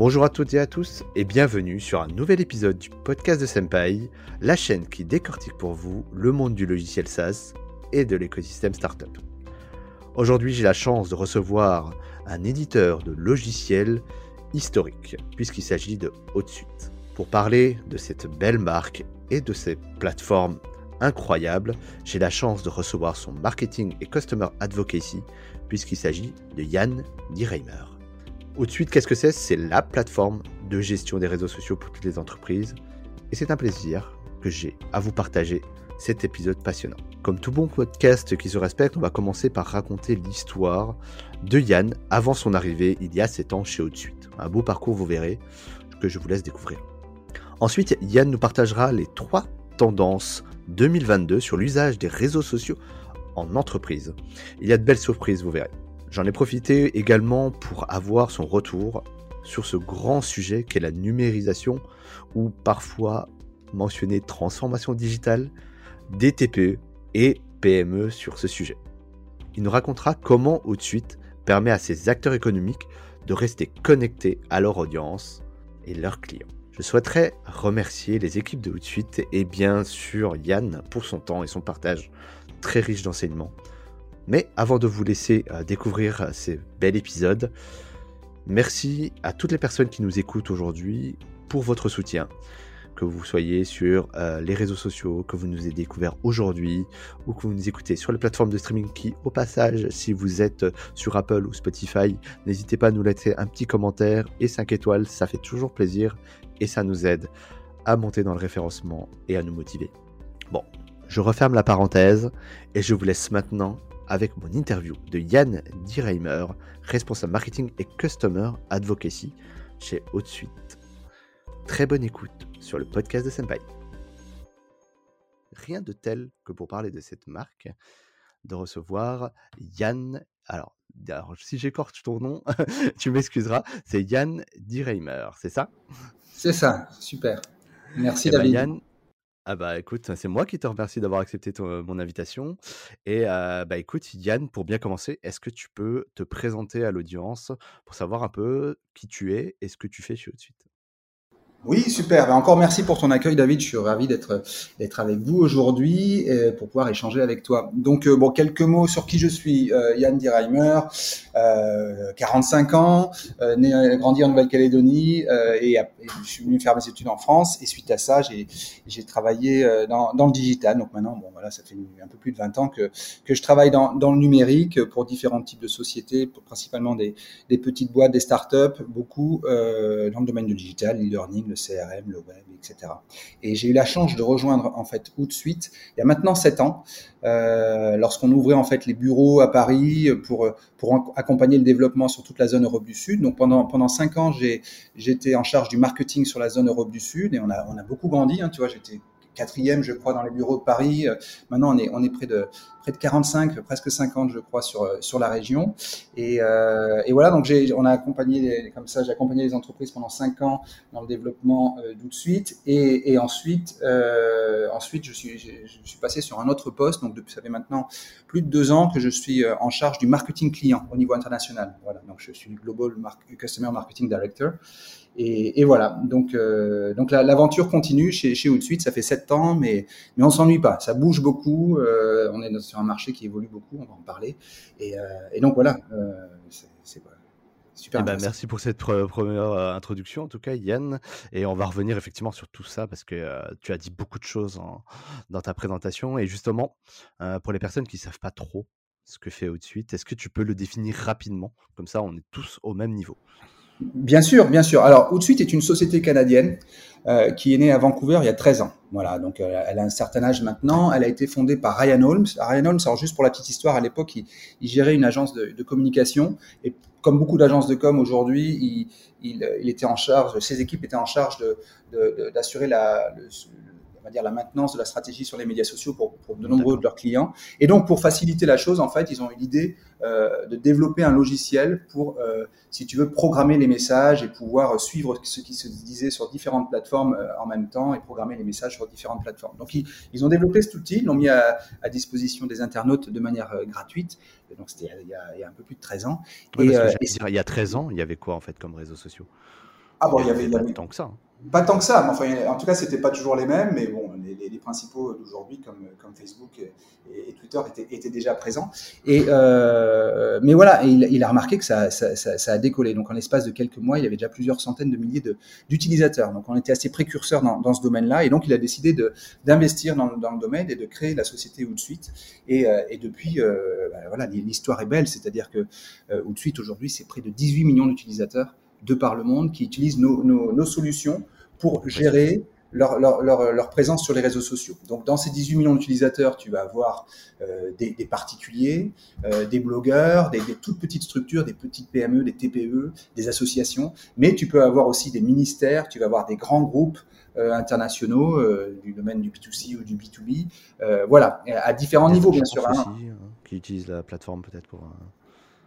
Bonjour à toutes et à tous et bienvenue sur un nouvel épisode du podcast de Senpai, la chaîne qui décortique pour vous le monde du logiciel SaaS et de l'écosystème startup. Aujourd'hui, j'ai la chance de recevoir un éditeur de logiciels historique, puisqu'il s'agit de Haute-Suite. Pour parler de cette belle marque et de ses plateformes incroyables, j'ai la chance de recevoir son marketing et customer advocacy, puisqu'il s'agit de Yann Diereimer. Au-dessus, qu'est-ce que c'est C'est la plateforme de gestion des réseaux sociaux pour toutes les entreprises. Et c'est un plaisir que j'ai à vous partager cet épisode passionnant. Comme tout bon podcast qui se respecte, on va commencer par raconter l'histoire de Yann avant son arrivée il y a 7 ans chez Haute-Suite. Un beau parcours, vous verrez, que je vous laisse découvrir. Ensuite, Yann nous partagera les trois tendances 2022 sur l'usage des réseaux sociaux en entreprise. Il y a de belles surprises, vous verrez. J'en ai profité également pour avoir son retour sur ce grand sujet qu'est la numérisation ou parfois mentionner transformation digitale, DTPE et PME sur ce sujet. Il nous racontera comment au suite permet à ces acteurs économiques de rester connectés à leur audience et leurs clients. Je souhaiterais remercier les équipes de Outsuite et bien sûr Yann pour son temps et son partage très riche d'enseignements. Mais avant de vous laisser euh, découvrir euh, ces bels épisodes, merci à toutes les personnes qui nous écoutent aujourd'hui pour votre soutien. Que vous soyez sur euh, les réseaux sociaux, que vous nous ayez découvert aujourd'hui, ou que vous nous écoutez sur les plateformes de streaming qui, au passage, si vous êtes sur Apple ou Spotify, n'hésitez pas à nous laisser un petit commentaire et 5 étoiles, ça fait toujours plaisir et ça nous aide à monter dans le référencement et à nous motiver. Bon, je referme la parenthèse et je vous laisse maintenant avec mon interview de Yann Diereimer, responsable marketing et customer advocacy chez Haute-Suite. Très bonne écoute sur le podcast de Senpai. Rien de tel que pour parler de cette marque, de recevoir Yann. Alors, si j'écorche ton nom, tu m'excuseras, c'est Yann Diereimer, c'est ça? C'est ça, super. Merci eh ben, David. Ah bah écoute, c'est moi qui te remercie d'avoir accepté mon invitation. Et bah écoute, Yann, pour bien commencer, est-ce que tu peux te présenter à l'audience pour savoir un peu qui tu es et ce que tu fais chez Haute-Suite oui, super. Ben, encore merci pour ton accueil, David. Je suis ravi d'être d'être avec vous aujourd'hui pour pouvoir échanger avec toi. Donc, euh, bon, quelques mots sur qui je suis. Euh, Yann Dierheimer, euh, 45 ans, euh, né, grandi en Nouvelle-Calédonie et, et, je suis venu faire mes études en France. Et suite à ça, j'ai j'ai travaillé dans, dans le digital. Donc maintenant, bon, voilà, ça fait un peu plus de 20 ans que que je travaille dans dans le numérique pour différents types de sociétés, pour principalement des des petites boîtes, des startups, beaucoup dans le domaine du digital, e-learning le CRM, le web, etc. Et j'ai eu la chance de rejoindre en fait de Suite il y a maintenant sept ans, euh, lorsqu'on ouvrait en fait les bureaux à Paris pour pour accompagner le développement sur toute la zone Europe du Sud. Donc pendant pendant cinq ans, j'ai j'étais en charge du marketing sur la zone Europe du Sud et on a on a beaucoup grandi. Hein, tu vois, j'étais quatrième, je crois, dans les bureaux de Paris. Euh, maintenant, on est, on est près de près de 45, presque 50, je crois, sur euh, sur la région. Et, euh, et voilà, donc j'ai, on a accompagné, comme ça, j'ai accompagné les entreprises pendant cinq ans dans le développement euh, de suite. Et, et ensuite, ensuite, je suis, je suis passé sur un autre poste. Donc depuis, ça fait maintenant plus de deux ans que je suis en charge du marketing client au niveau international. Voilà, donc je suis Global Customer Marketing Director. Et, et, voilà, donc, euh, donc l'aventure continue chez, chez Outsuite, ça fait sept ans, mais, mais on s'ennuie pas, ça bouge beaucoup, euh, on est sur un marché qui évolue beaucoup, on va en parler. Et, euh, et donc voilà, c'est super. Eh ben, merci pour cette première euh, introduction, en tout cas, Yann. Et on va revenir effectivement sur tout ça parce que euh, tu as dit beaucoup de choses en, dans ta présentation. Et justement, pour les personnes qui ne savent pas trop ce que fait Outsuite, est-ce que tu peux le définir rapidement? Comme ça, on est tous au même niveau. Bien sûr, bien sûr. Alors, Outsuite est une société canadienne euh, qui est née à Vancouver il y a 13 ans. Voilà, donc euh, elle a un certain âge maintenant. Elle a été fondée par Ryan Holmes. Ryan Holmes, alors juste pour la petite histoire, à l'époque, il, gérait une agence de, communication et comme beaucoup d'agences de com aujourd'hui, il, il, était en charge, ses équipes étaient en charge d'assurer la, on va dire la maintenance de la stratégie sur les médias sociaux pour, pour de nombreux de leurs clients. Et donc pour faciliter la chose, en fait, ils ont eu l'idée euh, de développer un logiciel pour, euh, si tu veux, programmer les messages et pouvoir suivre ce qui se disait sur différentes plateformes euh, en même temps et programmer les messages sur différentes plateformes. Donc ils, ils ont développé cet outil, ils l'ont mis à, à, disposition des internautes de manière gratuite. Et donc c'était il, il, y a un peu plus de 13 ans. Ouais, et, et dire, il y a 13 ans, il y avait quoi en fait comme réseaux sociaux? Ah bon, il y avait, il y avait... tant que ça. Pas tant que ça, mais enfin, en tout cas, c'était pas toujours les mêmes, mais bon, les, les, principaux d'aujourd'hui, comme, comme Facebook et, et Twitter, étaient, étaient, déjà présents. Et euh, mais voilà, il, il, a remarqué que ça, ça, ça, ça, a décollé. Donc, en l'espace de quelques mois, il y avait déjà plusieurs centaines de milliers d'utilisateurs. Donc, on était assez précurseurs dans, dans ce domaine-là, et donc il a décidé d'investir dans, dans, le domaine et de créer la société Outsuite. Et, euh, et depuis, euh, ben voilà, l'histoire est belle, c'est-à-dire que Outsuite aujourd'hui, c'est près de 18 millions d'utilisateurs de par le monde qui utilisent nos, nos, nos solutions pour gérer leur, leur, leur, leur, présence sur les réseaux sociaux. Donc, dans ces 18 millions d'utilisateurs, tu vas avoir euh, des, des, particuliers, euh, des blogueurs, des, des, toutes petites structures, des petites PME, des TPE, des associations, mais tu peux avoir aussi des ministères, tu vas avoir des grands groupes euh, internationaux du domaine du B2C ou du B2B. Euh, voilà, à différents des niveaux, bien sûr. Aussi, hein, qui utilisent la plateforme peut-être pour...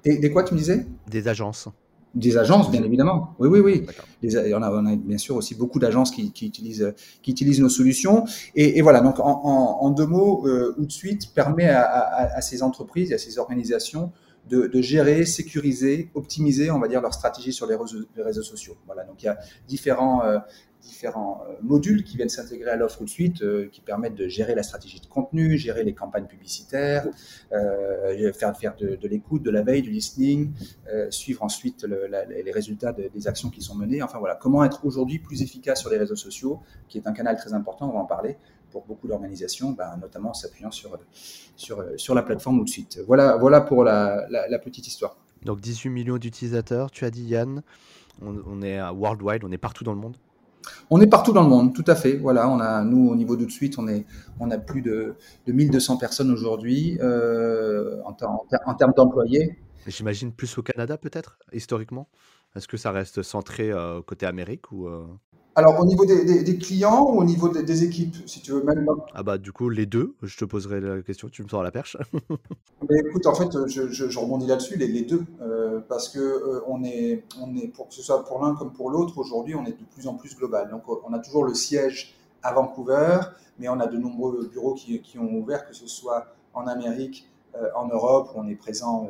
Des quoi, tu me disais? Des agences. Des agences, bien évidemment. Oui, oui, oui. Les, on, a, on, a, bien sûr aussi beaucoup d'agences qui, qui, utilisent, qui utilisent nos solutions. Et, et voilà, donc en, en, en, deux mots, euh, Outsuite permet à, à, à, ces entreprises et à ces organisations de, de, gérer, sécuriser, optimiser, on va dire, leur stratégie sur les réseaux, les réseaux sociaux. Voilà, donc il y a différents, euh, différents euh, modules qui viennent s'intégrer à l'offre suite, euh, qui permettent de gérer la stratégie de contenu, gérer les campagnes publicitaires, euh, faire, faire de, de l'écoute, de la veille, du listening, suivre ensuite les résultats de, des actions qui sont menées. Enfin voilà, comment être aujourd'hui plus efficace sur les réseaux sociaux, qui est un canal très important, on va en parler pour beaucoup d'organisations, ben, notamment en s'appuyant sur, sur, la plateforme ou de suite. Voilà, voilà pour la petite histoire. Donc 18 millions d'utilisateurs, tu as dit Yann, on, on est à worldwide, on est partout dans le monde on est partout dans le monde, tout à fait. Voilà, on a nous au niveau de suite, on est, on a plus de, de 1200 personnes aujourd'hui euh, en, termes d'employés. J'imagine plus au Canada peut-être historiquement? Est-ce que ça reste centré euh, côté Amérique ou euh... Alors, au niveau des, des, des, clients ou au niveau des, des, équipes, si tu veux même. Ah bah du coup les deux. Je te poserai la question. Tu me sors la perche. Mais écoute, en fait, je, je, je rebondis là-dessus, les, les, deux, euh, parce que euh, on est, on est pour que ce soit pour l'un comme pour l'autre, aujourd'hui, on est de plus en plus global. Donc, on a toujours le siège à Vancouver, mais on a de nombreux bureaux qui, qui ont ouvert, que ce soit en Amérique, euh, en Europe, où on est présent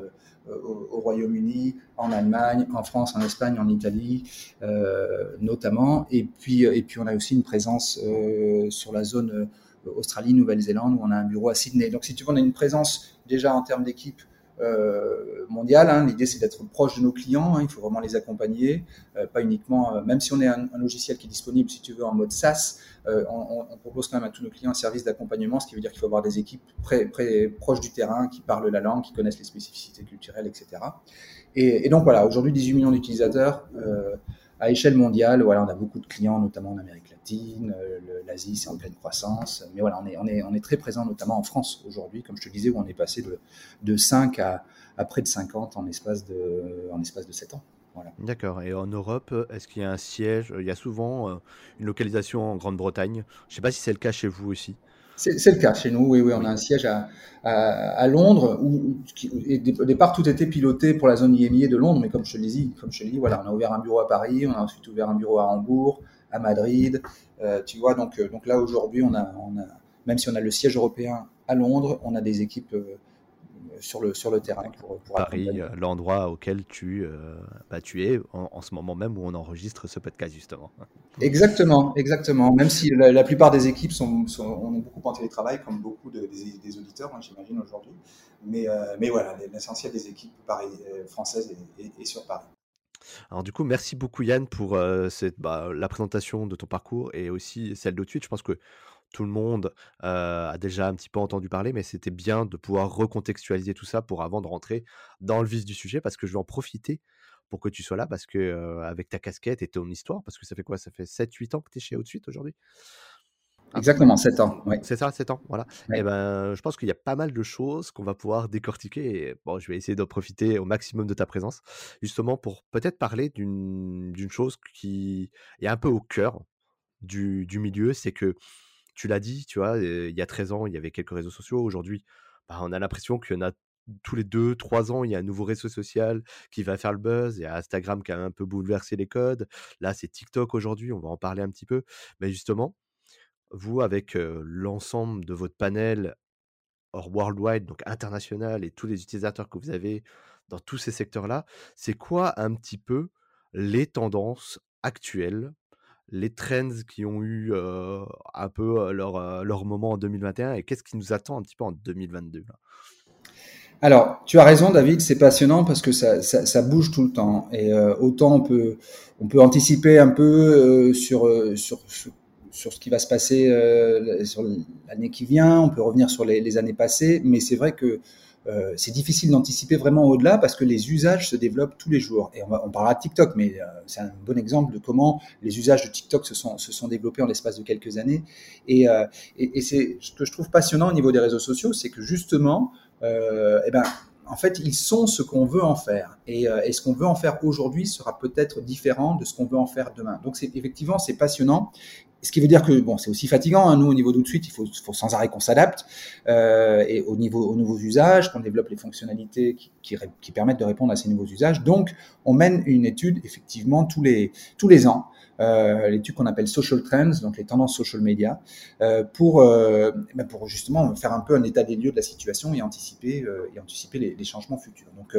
au, au Royaume-Uni, en Allemagne, en France, en Espagne, en Italie, euh, notamment. Et puis, et puis, on a aussi une présence euh, sur la zone euh, Australie, Nouvelle-Zélande, où on a un bureau à Sydney. Donc, si tu veux, on a une présence déjà en termes d'équipe euh, mondiale. Hein. L'idée, c'est d'être proche de nos clients. Hein. Il faut vraiment les accompagner, euh, pas uniquement. Euh, même si on est un, un, logiciel qui est disponible, si tu veux, en mode SaaS, euh, on, on, propose quand même à tous nos clients un service d'accompagnement, ce qui veut dire qu'il faut avoir des équipes proches du terrain, qui parlent la langue, qui connaissent les spécificités culturelles, etc. Et, et donc voilà, aujourd'hui, 18 millions d'utilisateurs à échelle mondiale, voilà, on a beaucoup de clients, notamment en Amérique latine, euh, l'Asie c'est en pleine croissance, mais voilà, on est, on est, on est très présent notamment en France aujourd'hui, comme je te disais, où on est passé de, de 5 à, à près de 50 en espace de, en espace de 7 ans. Voilà. D'accord. Et en Europe, est-ce qu'il y a un siège? Il y a souvent euh, une localisation en Grande-Bretagne. Je ne sais pas si c'est le cas chez vous aussi. C'est le cas chez nous, oui, oui, on a un siège à, à, à Londres où, au départ tout était piloté pour la zone IMIA de Londres, mais comme je te le dis, comme je te dis, voilà, on a ouvert un bureau à Paris, on a ensuite ouvert un bureau à Hambourg, à Madrid, euh, tu vois, donc, donc là aujourd'hui, on a, on a, même si on a le siège européen à Londres, on a des équipes euh, sur le, sur le terrain. Pour, pour Paris, l'endroit auquel tu, euh, bah, tu es en, en, ce moment même où on enregistre ce podcast, justement. Exactement, exactement. Même si la, la plupart des équipes sont, sont, on est beaucoup en télétravail, comme beaucoup de, des, des, auditeurs, hein, j'imagine, aujourd'hui. Mais, euh, mais voilà, l'essentiel des équipes Paris, euh, françaises est, est, est, sur Paris. Alors du coup, merci beaucoup Yann pour euh, cette, bah, la présentation de ton parcours et aussi celle de Je pense que tout le monde euh, a déjà un petit peu entendu parler, mais c'était bien de pouvoir recontextualiser tout ça pour avant de rentrer dans le vif du sujet, parce que je vais en profiter pour que tu sois là, parce que euh, avec ta casquette et ton histoire, parce que ça fait quoi? Ça fait 7-8 ans que tu es chez Outsuite aujourd'hui? Exactement, 7 ans. Ouais. C'est ça, 7 ans, voilà. Ouais. Et ben, je pense qu'il y a pas mal de choses qu'on va pouvoir décortiquer. Et, bon, je vais essayer d'en profiter au maximum de ta présence, justement pour peut-être parler d'une chose qui est un peu au cœur du, du milieu, c'est que tu l'as dit, tu vois, il y a 13 ans, il y avait quelques réseaux sociaux. Aujourd'hui, bah, on a l'impression qu'il y en a tous les deux, trois ans, il y a un nouveau réseau social qui va faire le buzz. Il y a Instagram qui a un peu bouleversé les codes. Là, c'est TikTok aujourd'hui, on va en parler un petit peu. Mais justement, vous, avec l'ensemble de votre panel hors worldwide, donc international, et tous les utilisateurs que vous avez dans tous ces secteurs-là, c'est quoi un petit peu les tendances actuelle, les trends qui ont eu un peu leur, leur moment en 2021 et qu'est-ce qui nous attend un petit peu en 2022 Alors, tu as raison, David, c'est passionnant parce que ça, ça, bouge tout le temps. Et autant on peut, on peut anticiper un peu sur, sur, sur, ce qui va se passer sur l'année qui vient, on peut revenir sur les, années passées, mais c'est vrai que euh, c'est difficile d'anticiper vraiment au-delà parce que les usages se développent tous les jours. Et on, va, on parlera de TikTok, mais euh, c'est un bon exemple de comment les usages de TikTok se sont, développés en l'espace de quelques années. Et, euh, c'est ce que je trouve passionnant au niveau des réseaux sociaux, c'est que justement, euh, eh ben, en fait, ils sont ce qu'on veut en faire. Et, et ce qu'on veut en faire aujourd'hui sera peut-être différent de ce qu'on veut en faire demain. Donc, c'est effectivement, c'est passionnant. Ce qui veut dire que bon, c'est aussi fatigant. Hein. Nous, au niveau tout de suite, il faut, sans arrêt qu'on s'adapte euh, et au niveau aux nouveaux usages, qu'on développe les fonctionnalités qui, qui, qui, permettent de répondre à ces nouveaux usages. Donc, on mène une étude effectivement tous les tous les ans, euh, l'étude qu'on appelle social trends, donc les tendances social media, euh, pour euh, ben pour justement faire un peu un état des lieux de la situation et anticiper et anticiper les, les, changements futurs. Donc,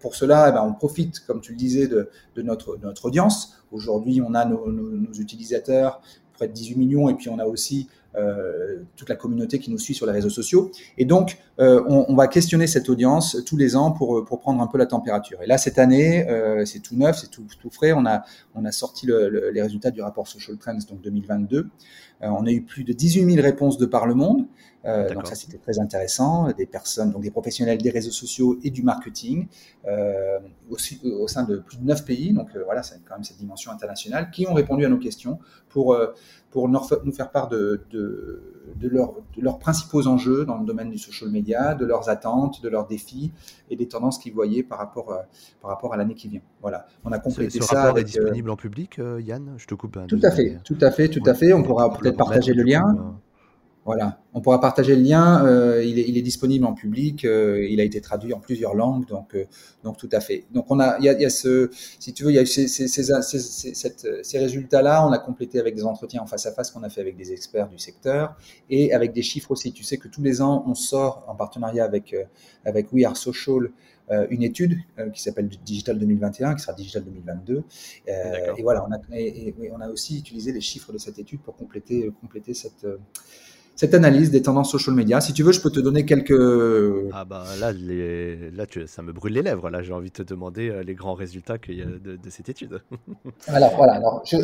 pour cela, eh ben, on profite, comme tu le disais, de, de notre de notre audience. Aujourd'hui, on a nos, nos, nos utilisateurs près de 18 millions, et puis on a aussi euh, toute la communauté qui nous suit sur les réseaux sociaux. Et donc, euh, on, va questionner cette audience tous les ans pour, pour prendre un peu la température. Et là, cette année, euh, c'est tout neuf, c'est tout, tout, frais. On a, on a sorti le, le, les résultats du rapport Social Trends donc 2022. Euh, on a eu plus de 18 000 réponses de par le monde. Euh, donc ça c'était très intéressant, des personnes, donc des professionnels des réseaux sociaux et du marketing euh, aussi, au sein de plus de neuf pays, donc euh, voilà, c'est quand même cette dimension internationale, qui ont répondu à nos questions pour, pour nous faire part de, de, de, leur, de leurs principaux enjeux dans le domaine du social media, de leurs attentes, de leurs défis et des tendances qu'ils voyaient par rapport, par rapport à l'année qui vient. Voilà, on a complété ce, ce ça. rapport avec, est disponible en public, Yann? Je te coupe. Un tout à fait, tout à fait, tout à fait. On pourra peut-être partager le lien. Voilà, on pourra partager le lien. Euh, il, est, il, est, disponible en public. Euh, il a été traduit en plusieurs langues, donc euh, donc tout à fait. Donc on a, il y a, il y a ce, si tu veux, il y a ces, ces, ces, ces résultats-là. On a complété avec des entretiens en face à face qu'on a fait avec des experts du secteur et avec des chiffres aussi. Tu sais que tous les ans on sort en partenariat avec avec We Are Social une étude qui s'appelle Digital 2021, qui sera Digital 2022. et voilà, on a, et, et, on a aussi utilisé les chiffres de cette étude pour compléter compléter cette cette analyse des tendances social media. Si tu veux, je peux te donner quelques. Ah bah là, les... là tu... ça me brûle les lèvres. Là, j'ai envie de te demander euh, les grands résultats qu'il y a de, de, cette étude. alors voilà, alors je,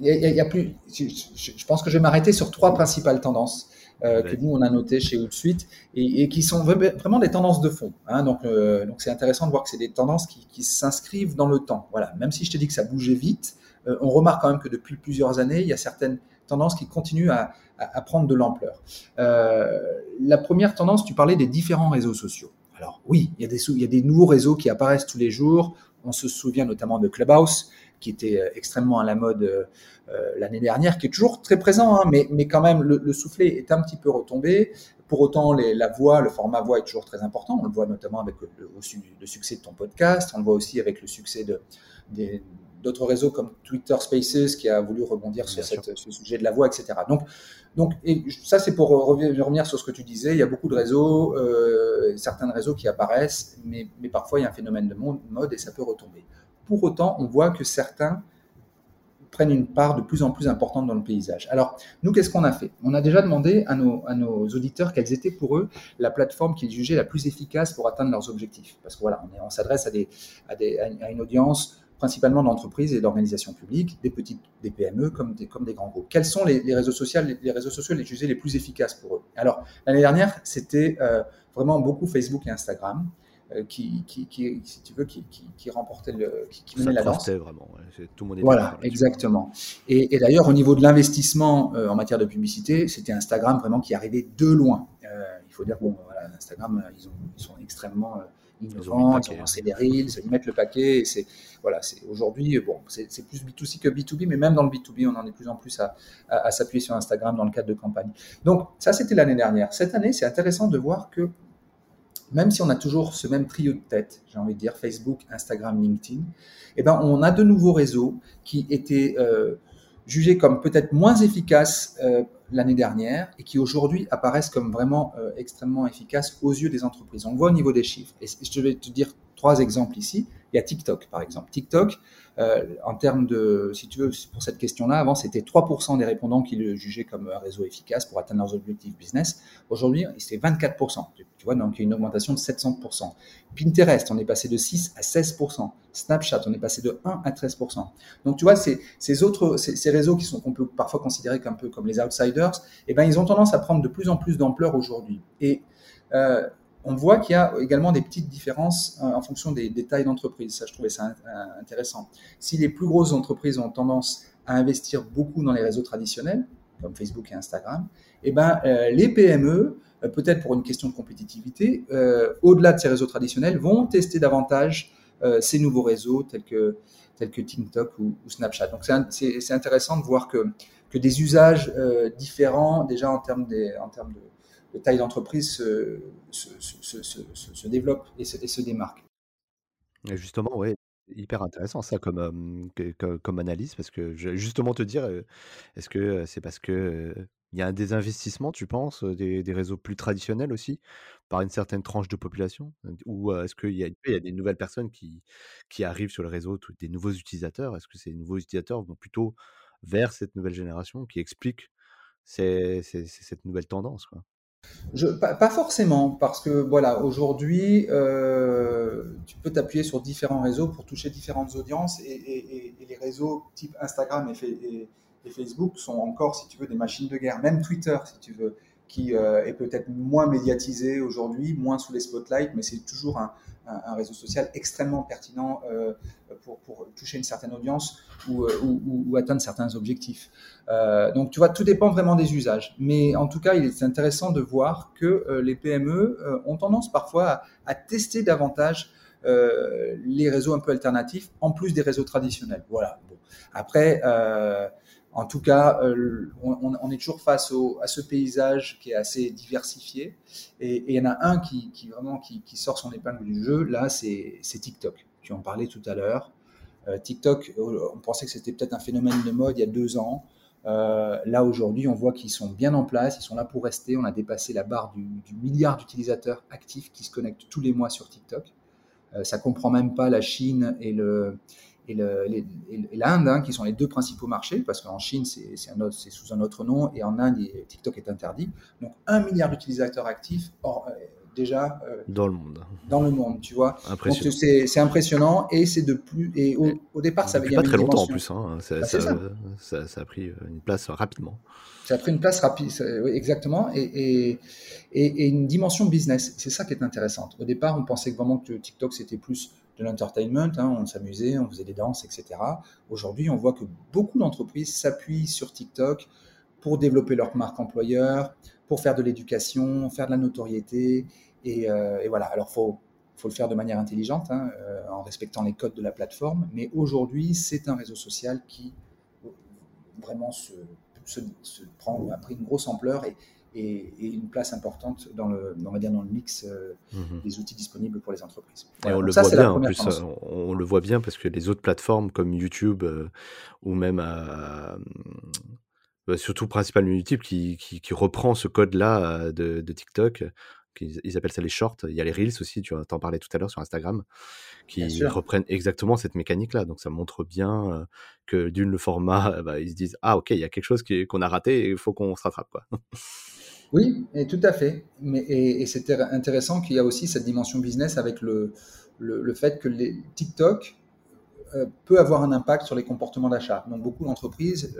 il y a, y a plus. Je, je, pense que je vais m'arrêter sur trois principales tendances. Euh, que nous on a notées chez Outsuite et, et, qui sont vraiment des tendances de fond. Hein, donc euh, donc c'est intéressant de voir que c'est des tendances qui, qui s'inscrivent dans le temps. Voilà, même si je te dis que ça bougeait vite, euh, on remarque quand même que depuis plusieurs années, il y a certaines tendances qui continuent à, à, à prendre de l'ampleur. La première tendance, tu parlais des différents réseaux sociaux. Alors oui, il y, a des, il y a des nouveaux réseaux qui apparaissent tous les jours. On se souvient notamment de Clubhouse, qui était euh, extrêmement à la mode euh, l'année dernière, qui est toujours très présent, hein, mais, mais quand même le, le, soufflet est un petit peu retombé. Pour autant, les, la voix, le format voix est toujours très important. On le voit notamment avec le, le, le succès de ton podcast. On le voit aussi avec le succès de, des, d'autres réseaux comme Twitter Spaces qui a voulu rebondir sur cette, ce sujet de la voix, etc. Donc, donc et ça c'est pour revenir sur ce que tu disais. Il y a beaucoup de réseaux, euh, certains réseaux qui apparaissent, mais, mais parfois il y a un phénomène de mode et ça peut retomber. Pour autant, on voit que certains prennent une part de plus en plus importante dans le paysage. Alors, nous, qu'est-ce qu'on a fait? On a déjà demandé à nos, auditeurs quelles étaient pour eux la plateforme qu'ils jugeaient la plus efficace pour atteindre leurs objectifs. Parce que voilà, on, s'adresse à, une audience principalement d'entreprises et d'organisations publiques, des petites, des PME comme des, comme des grands groupes. Quels sont les, réseaux sociaux, les, les, réseaux sociaux les jugés les plus efficaces pour eux? Alors l'année dernière, c'était euh, vraiment beaucoup Facebook et Instagram. Euh, qui, qui, qui, si tu veux, qui, remportait le, qui, menait la danse. vraiment. Tout le monde voilà, exactement. Et, et d'ailleurs, au niveau de l'investissement euh, en matière de publicité, c'était Instagram vraiment qui arrivait de loin. Euh, il faut dire bon, voilà, Instagram, ils, ont, ils sont extrêmement innovants, ils ont lancé des reels, ils mettent le paquet. Et c'est voilà, c'est aujourd'hui bon, c'est plus B2C que B2B, mais même dans le B2B, on en est de plus en plus à, à, à s'appuyer sur Instagram dans le cadre de campagne. Donc ça, c'était l'année dernière. Cette année, c'est intéressant de voir que même si on a toujours ce même trio de tête, j'ai envie de dire Facebook, Instagram, LinkedIn, eh ben on a de nouveaux réseaux qui étaient euh, jugés comme peut-être moins efficaces euh, l'année dernière et qui aujourd'hui apparaissent comme vraiment extrêmement efficaces aux yeux des entreprises. On voit au niveau des chiffres. Et je vais te dire trois exemples ici. Il y a TikTok, par exemple. TikTok, euh, en termes de, si tu veux, pour cette question-là, avant, c'était 3% des répondants qui le jugeaient comme un réseau efficace pour atteindre leurs objectifs business. Aujourd'hui, c'est 24%. Tu vois, donc il y a une augmentation de 700%. Pinterest, on est passé de 6 à 16%. Snapchat, on est passé de 1 à 13%. Donc, tu vois, ces, ces autres, ces, réseaux qui sont, qu'on peut parfois considérer un peu comme les outsiders, eh ben, ils ont tendance à prendre de plus en plus d'ampleur aujourd'hui. Et, euh, on voit qu'il y a également des petites différences euh, en fonction des, tailles d'entreprise. Ça, je trouvais ça intéressant. Si les plus grosses entreprises ont tendance à investir beaucoup dans les réseaux traditionnels, comme Facebook et Instagram, eh ben, euh, les PME, euh, peut-être pour une question de compétitivité, au-delà de ces réseaux traditionnels, vont tester davantage ces nouveaux réseaux tels que TikTok ou, Snapchat. Donc c'est intéressant de voir que, que des usages différents, déjà en termes, de, taille d'entreprise se, se, se, se, développe et se, et se démarque. justement, oui, hyper intéressant ça comme, comme, analyse, parce que justement te dire, est-ce que c'est parce que il y a un désinvestissement, tu penses, des, réseaux plus traditionnels aussi, par une certaine tranche de population? Ou est-ce qu'il y, y, a des nouvelles personnes qui, qui arrivent sur le réseau, des nouveaux utilisateurs? Est-ce que ces nouveaux utilisateurs vont plutôt vers cette nouvelle génération qui explique cette nouvelle tendance pas, forcément, parce que voilà, aujourd'hui, euh, tu peux t'appuyer sur différents réseaux pour toucher différentes audiences et, les réseaux type Instagram et, et, Facebook sont encore, si tu veux, des machines de guerre. Même Twitter, si tu veux, qui euh, est peut-être moins médiatisé aujourd'hui, moins sous les spotlights, mais c'est toujours un, réseau social extrêmement pertinent euh, pour, toucher une certaine audience ou, euh, atteindre certains objectifs. Donc, tu vois, tout dépend vraiment des usages. Mais en tout cas, il est intéressant de voir que les PME ont tendance parfois à, à tester davantage les réseaux un peu alternatifs en plus des réseaux traditionnels. Voilà. Bon. Après, en tout cas, euh, on, est toujours face à ce paysage qui est assez diversifié. Et il y en a un qui, vraiment qui, sort son épingle du jeu. Là, c'est TikTok. Tu en parlais tout à l'heure. Euh, TikTok, euh, on pensait que c'était peut-être un phénomène de mode il y a deux ans. là, aujourd'hui, on voit qu'ils sont bien en place, ils sont là pour rester. On a dépassé la barre du, milliard d'utilisateurs actifs qui se connectent tous les mois sur TikTok. ça comprend même pas la Chine et le, et l'Inde, hein, qui sont les deux principaux marchés, parce qu'en Chine, c'est sous un autre nom, et en Inde, TikTok est interdit. Donc, un milliard d'utilisateurs actifs, or, euh, déjà. Euh, dans le monde. Dans le monde, tu vois. C'est impressionnant, et c'est de plus. Et au, départ, ça avait. Pas très longtemps en plus, hein. ça, ça, ça, a pris une place rapidement. Ça a pris une place rapide, oui, exactement, et, et, et, une dimension business. C'est ça qui est intéressante. Au départ, on pensait vraiment que TikTok, c'était plus de l'entertainment, hein, on s'amusait, on faisait des danses, etc. Aujourd'hui, on voit que beaucoup d'entreprises s'appuient sur TikTok pour développer leur marque employeur, pour faire de l'éducation, faire de la notoriété. Et, euh, voilà, alors faut, faut le faire de manière intelligente, hein, euh, en respectant les codes de la plateforme. Mais aujourd'hui, c'est un réseau social qui vraiment se, se prend, a pris une grosse ampleur et, et, une place importante dans le, on va dire dans le mix euh, mhm. des outils disponibles pour les entreprises. Et on le voit bien en plus, euh, on, le voit bien parce que les autres plateformes comme YouTube euh, ou même surtout principalement YouTube qui, qui, reprend ce code-là de, de, TikTok ils appellent ça les shorts. Il y a les reels aussi, tu en parlais tout à l'heure sur Instagram, qui reprennent exactement cette mécanique-là. Donc ça montre bien euh, que d'une le format, bah, ils se disent ah ok, il y a quelque chose qu'on a raté et il faut qu'on se rattrape quoi. Oui, et tout à fait. Mais, et, c'était intéressant qu'il y a aussi cette dimension business avec le, le, le fait que les TikTok peut avoir un impact sur les comportements d'achat. Donc beaucoup d'entreprises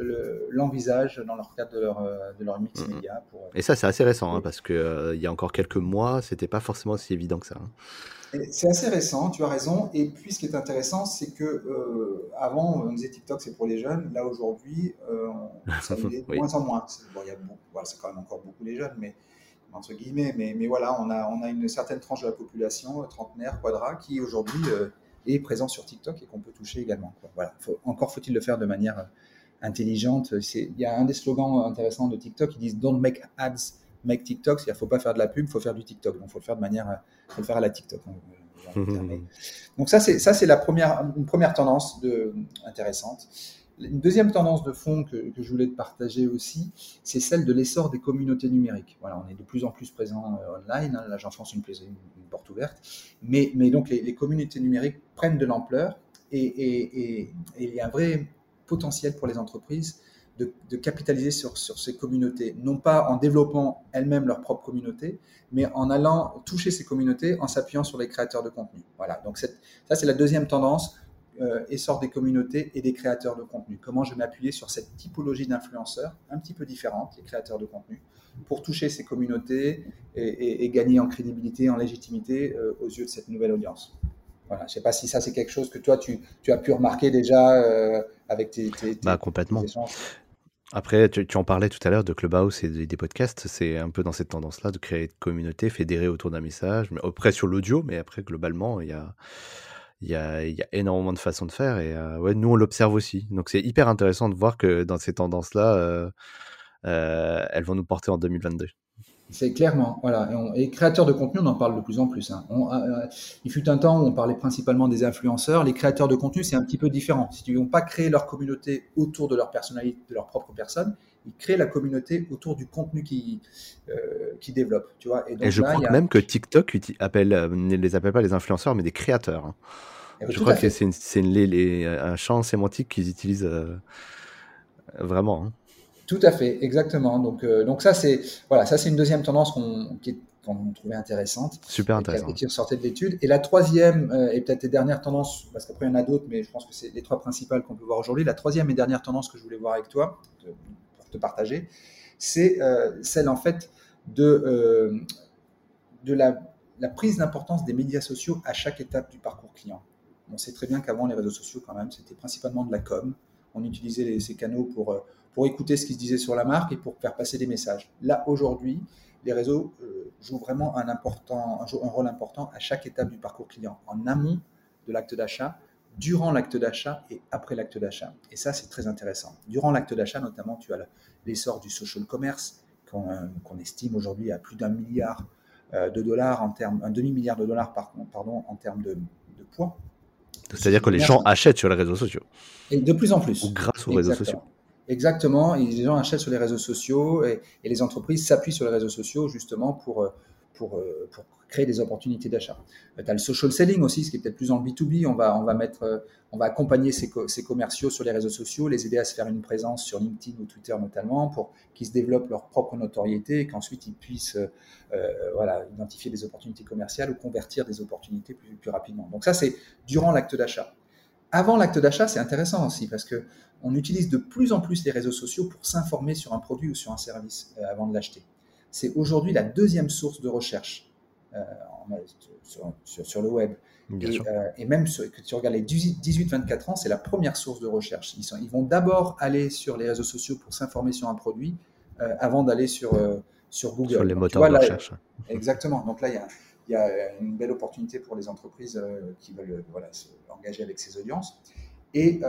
l'envisagent dans leur cadre de leur, euh, de leur mix mmh média. Pour... Et ça, c'est assez récent, hein, parce qu'il euh, y a encore quelques mois, c'était pas forcément aussi évident que ça. Hein. C'est assez récent, tu as raison. Et puis, ce qui est intéressant, c'est que avant, on disait TikTok, c'est pour les jeunes. Là, aujourd'hui, ça l'est de moins en moins. Bon, il y a voilà, c'est quand même encore beaucoup les jeunes, mais entre guillemets. Mais, mais voilà, on a, on a une certaine tranche de la population, trentenaire, quadra, qui aujourd'hui est présent sur TikTok et qu'on peut toucher également. Voilà. encore faut-il le faire de manière euh, intelligente. Il y a un des slogans intéressants de TikTok qui disent Don't make ads, make TikTok. Il ne faut pas faire de la pub, il faut faire du TikTok. Donc, il faut le faire de manière, euh, faut le faire à la TikTok. Donc, ça, c'est ça, c'est la première, une première tendance de, intéressante. Une deuxième tendance de fond que, je voulais te partager aussi, c'est celle de l'essor des communautés numériques. Voilà, on est de plus en plus présent euh, online. Hein, là, j'enfonce une, une, porte ouverte. Mais, donc, les, communautés numériques prennent de l'ampleur et, il y a un vrai potentiel pour les entreprises de, capitaliser sur, sur ces communautés, non pas en développant elles-mêmes leur propre communauté, mais en allant toucher ces communautés en s'appuyant sur les créateurs de contenu. Voilà, donc ça c'est la deuxième tendance euh, essor des communautés et des créateurs de contenu. Comment je vais m'appuyer sur cette typologie d'influenceurs, un petit peu différente, les créateurs de contenu, pour toucher ces communautés et, gagner en crédibilité, en légitimité euh, aux yeux de cette nouvelle audience. Voilà, je ne sais pas si ça c'est quelque chose que toi tu, tu as pu remarquer déjà euh, avec tes, tes, bah, complètement. Après, tu, en parlais tout à l'heure de Clubhouse et des, podcasts. C'est un peu dans cette tendance-là de créer une communauté, fédérer autour d'un message. Mais après, sur l'audio, mais après, globalement, il y a, il y a, énormément de façons de faire et euh, ouais, nous on l'observe aussi. Donc c'est hyper intéressant de voir que dans ces tendances-là, euh, euh, elles vont nous porter en 2022. C'est clairement, voilà. Et, créateurs de contenu, on en parle de plus en plus. Hein. il fut un temps où on parlait principalement des influenceurs. Les créateurs de contenu, c'est un petit peu différent. Si ils n'ont pas créé leur communauté autour de leur personnalité, de leur propre personne, ils créent la communauté autour du contenu qu'ils euh, qui développent. Tu vois et, donc, je crois même que TikTok appelle, euh, ne les appelle pas les influenceurs, mais des créateurs. Hein. Eh ben, je crois que c'est un champ sémantique qu'ils utilisent euh, vraiment. Hein. Tout à fait, exactement. Donc, donc ça, c'est voilà, ça c'est une deuxième tendance qu'on qu'on trouvait intéressante. Super intéressant. Et qui ressortait de l'étude. Et la troisième, et peut-être les dernières tendances, parce qu'après il y en a d'autres, mais je pense que c'est les trois principales qu'on peut voir aujourd'hui. La troisième et dernière tendance que je voulais voir avec toi, te partager, c'est euh, celle en fait de, euh, de la, prise d'importance des médias sociaux à chaque étape du parcours client. On sait très bien qu'avant, les réseaux sociaux, quand même, c'était principalement de la com. On utilisait ces canaux pour, euh, pour écouter ce qui se disait sur la marque et pour faire passer des messages. Là, aujourd'hui, les réseaux jouent vraiment un, important, un rôle important à chaque étape du parcours client, en amont de l'acte d'achat, durant l'acte d'achat et après l'acte d'achat. Et ça, c'est très intéressant. Durant l'acte d'achat, notamment, tu as l'essor du social commerce, qu'on estime aujourd'hui à plus d'un milliard euh, de dollars en termes, un demi-milliard de dollars pardon, en termes de, poids. C'est-à-dire que les gens achètent sur les réseaux sociaux. Et de plus en plus. Ou grâce aux réseaux sociaux. Exactement. les gens achètent sur les réseaux sociaux et, et les entreprises s'appuient sur les réseaux sociaux justement pour, euh, pour, euh, pour créer des opportunités d'achat. Euh, tu as le social selling aussi, ce qui est peut-être plus en B2B. On va, on va, mettre, euh, on va accompagner ces, ces, commerciaux sur les réseaux sociaux, les aider à se faire une présence sur LinkedIn ou Twitter notamment, pour qu'ils se développent leur propre notoriété et qu'ensuite ils puissent voilà, identifier des opportunités commerciales ou convertir des opportunités plus, plus rapidement. Donc ça, c'est durant l'acte d'achat. Avant l'acte d'achat, c'est intéressant aussi parce que on utilise de plus en plus les réseaux sociaux pour s'informer sur un produit ou sur un service avant de l'acheter. C'est aujourd'hui la deuxième source de recherche euh, sur, sur, le web. Et, euh, et, même sur, que tu regardes les 18-24 ans, c'est la première source de recherche. Ils, sont, ils vont d'abord aller sur les réseaux sociaux pour s'informer sur un produit euh, avant d'aller sur, sur Google. Sur les moteurs de recherche. Exactement. Donc là, il y, a, il y, a, une belle opportunité pour les entreprises qui veulent voilà, s'engager avec ces audiences. Et,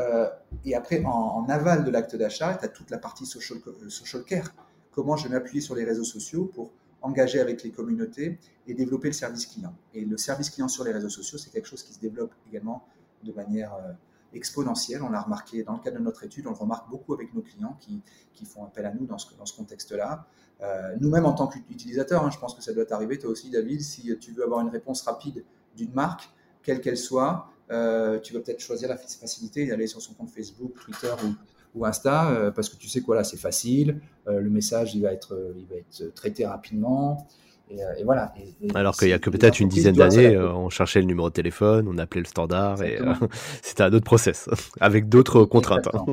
et après, en, en, aval de l'acte d'achat, tu as toute la partie social, social care. Comment je vais m'appuyer sur les réseaux sociaux pour engager avec les communautés et développer le service client. Et le service client sur les réseaux sociaux, c'est quelque chose qui se développe également de manière euh, exponentielle. On l'a remarqué dans le cadre de notre étude, on le remarque beaucoup avec nos clients qui, qui font appel à nous dans ce, dans ce contexte-là. Euh, Nous-mêmes, en tant qu'utilisateurs, hein, je pense que ça doit t'arriver, toi aussi, David, si tu veux avoir une réponse rapide d'une marque, quelle qu'elle soit, euh, tu vas peut-être choisir la facilité d'aller sur son compte Facebook, Twitter ou, ou Insta, euh, parce que tu sais quoi, là, c'est facile, euh, le message, il va être, euh, il va être traité rapidement. Et, voilà. Alors qu'il y a que peut-être une dizaine d'années, on cherchait le numéro de téléphone, on appelait le standard, et c'était un autre process, avec d'autres contraintes. Hein.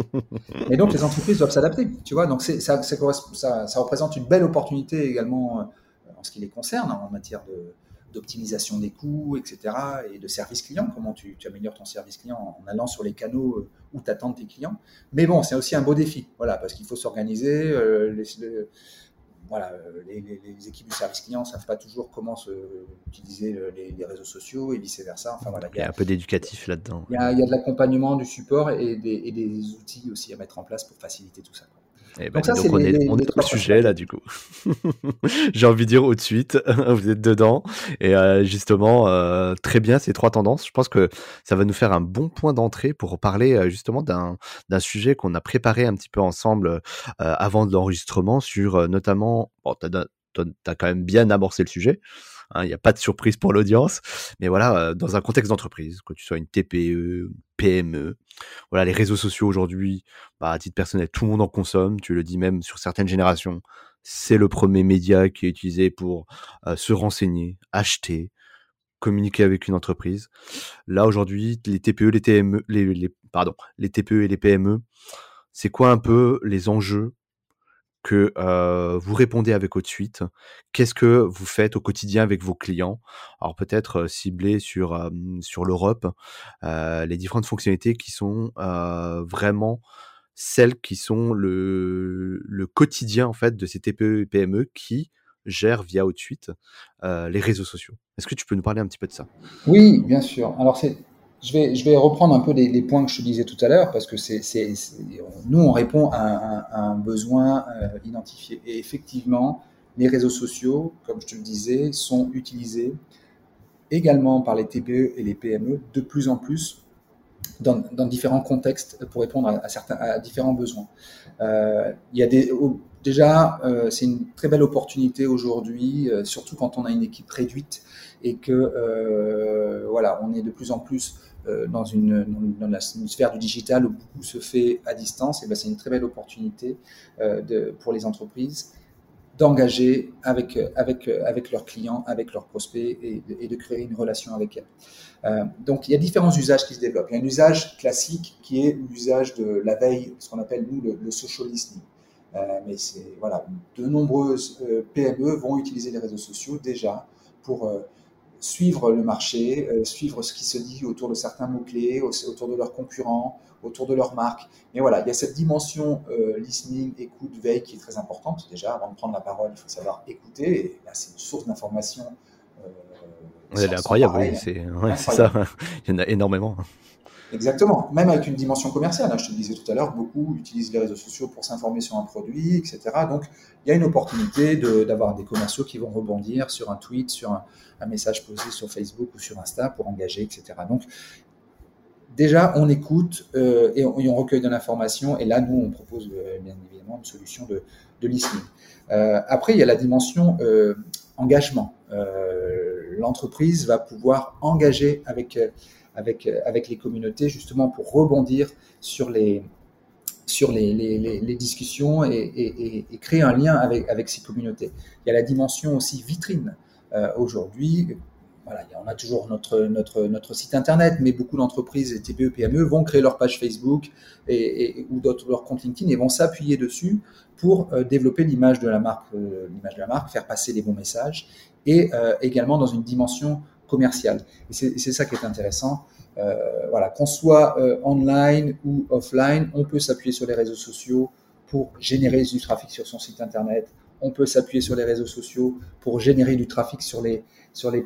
et donc les entreprises doivent s'adapter, tu vois. Donc ça, ça, ça, représente une belle opportunité également en ce qui les concerne en matière de, d'optimisation des coûts, etc. et de service client, comment tu, améliores ton service client en, allant sur les canaux euh, où t'attendent tes clients. Mais bon, c'est aussi un beau défi, voilà, parce qu'il faut s'organiser. Euh, les, voilà, euh, les, équipes du service client ne savent pas toujours comment se, utiliser les, réseaux sociaux et vice-versa. Enfin, voilà, il y a un peu d'éducatif là-dedans. Il y a, de l'accompagnement, du support et des, et des, outils aussi à mettre en place pour faciliter tout ça. Eh ben, donc, on, est, dans le sujet là du coup. J'ai envie de dire au de suite, vous êtes dedans. Et euh, justement, euh, très bien ces trois tendances. Je pense que ça va nous faire un bon point d'entrée pour parler euh, justement d'un sujet qu'on a préparé un petit peu ensemble avant de l'enregistrement sur notamment, bon, tu as, quand même bien amorcé le sujet. Hein, il n'y a pas de surprise pour l'audience. Mais voilà, dans un contexte d'entreprise, que tu sois une TPE, une PME, voilà, les réseaux sociaux aujourd'hui, bah, à titre personnel, tout le monde en consomme. Tu le dis même sur certaines générations. C'est le premier média qui est utilisé pour se renseigner, acheter, communiquer avec une entreprise. Là aujourd'hui, les TPE, les TME, pardon, les TPE et les PME, c'est quoi un peu les enjeux que vous répondez avec haute suite Qu'est-ce que vous faites au quotidien avec vos clients? Alors peut-être ciblé sur, sur l'Europe, les différentes fonctionnalités qui sont vraiment celles qui sont le, le, quotidien en fait de ces TPE et PME qui gèrent via haute suite les réseaux sociaux. Est-ce que tu peux nous parler un petit peu de ça? Oui, bien sûr. Alors c'est je vais, reprendre un peu les, points que je te disais tout à l'heure, parce que c'est, nous, on répond à, un, besoin euh, identifié. Et effectivement, les réseaux sociaux, comme je te le disais, sont utilisés également par les TPE et les PME de plus en plus dans, différents contextes pour répondre à, certains, à différents besoins. Euh, il y a déjà, euh, c'est une très belle opportunité aujourd'hui, surtout quand on a une équipe réduite et que voilà, on est de plus en plus dans, une, dans, la sphère du digital où beaucoup se fait à distance, et ben c'est une très belle opportunité euh, pour les entreprises d'engager avec, leurs clients, avec leurs prospects et de, créer une relation avec elles. Euh, donc il y a différents usages qui se développent. Il y a un usage classique qui est l'usage de la veille, ce qu'on appelle nous le, social listening. Euh, mais de nombreuses PME vont utiliser les réseaux sociaux déjà pour suivre le marché, euh, suivre ce qui se dit autour de certains mots-clés, autour de leurs concurrents, autour de leurs marques. Mais voilà, il y a cette dimension euh, listening, écoute, veille qui est très importante. Déjà, avant de prendre la parole, il faut savoir écouter. Et là, c'est une source d'information. Euh, Elle est incroyable, oui, c'est ça. il y en a énormément. Exactement. Même avec une dimension commerciale. Hein, je te le disais tout à l'heure, beaucoup utilisent les réseaux sociaux pour s'informer sur un produit, etc. Donc, il y a une opportunité d'avoir des commerciaux qui vont rebondir sur un tweet, sur un, message posé sur Facebook ou sur Insta pour engager, etc. Donc, déjà, on écoute euh, et, on, recueille de l'information. Et là, nous, on propose euh, bien évidemment une solution de, de listening. Euh, après, il y a la dimension engagement. L'entreprise va pouvoir engager avec avec, euh, avec les communautés, justement pour rebondir sur les, discussions et, créer un lien avec, avec ces communautés. Il y a la dimension aussi vitrine. Euh, aujourd'hui, on a toujours notre, site internet, mais beaucoup d'entreprises, TPE, PME, vont créer leur page Facebook et, ou d'autres leur compte LinkedIn et vont s'appuyer dessus pour euh, développer l'image de la marque, l'image de la marque, faire passer les bons messages et également dans une dimension commercial. Et c'est ça qui est intéressant. Euh, voilà, qu'on soit euh, online ou offline, on peut s'appuyer sur les réseaux sociaux pour générer du trafic sur son site internet. On peut s'appuyer sur les réseaux sociaux pour générer du trafic sur les,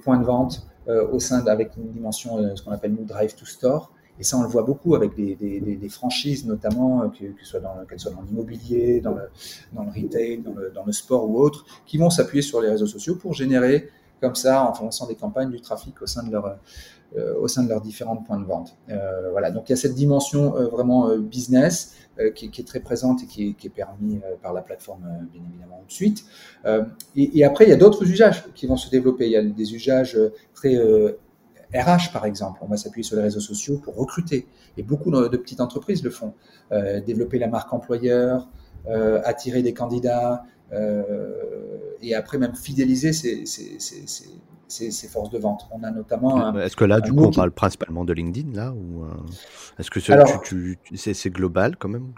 points de vente euh, au sein avec une dimension, ce qu'on appelle nous drive to store. Et ça, on le voit beaucoup avec des, franchises, notamment, que, que dans, qu'elles soient dans l'immobilier, dans le, retail, dans le, sport ou autre, qui vont s'appuyer sur les réseaux sociaux pour générer comme ça en faisant des campagnes du trafic au sein de euh, au sein de leurs différents points de vente. Euh, voilà, donc il y a cette dimension euh, vraiment business qui, est très présente et qui est, permis par la plateforme bien évidemment de suite. Et, après il y a d'autres usages qui vont se développer. Il y a des usages très RH, par exemple, on va s'appuyer sur les réseaux sociaux pour recruter. Et beaucoup de, petites entreprises le font. Euh, développer la marque employeur, euh, attirer des candidats, euh, et après même fidéliser ces, ces, forces de vente. On a notamment. Est-ce que là, du coup, on parle principalement de LinkedIn là ou euh, est-ce que c'est global quand même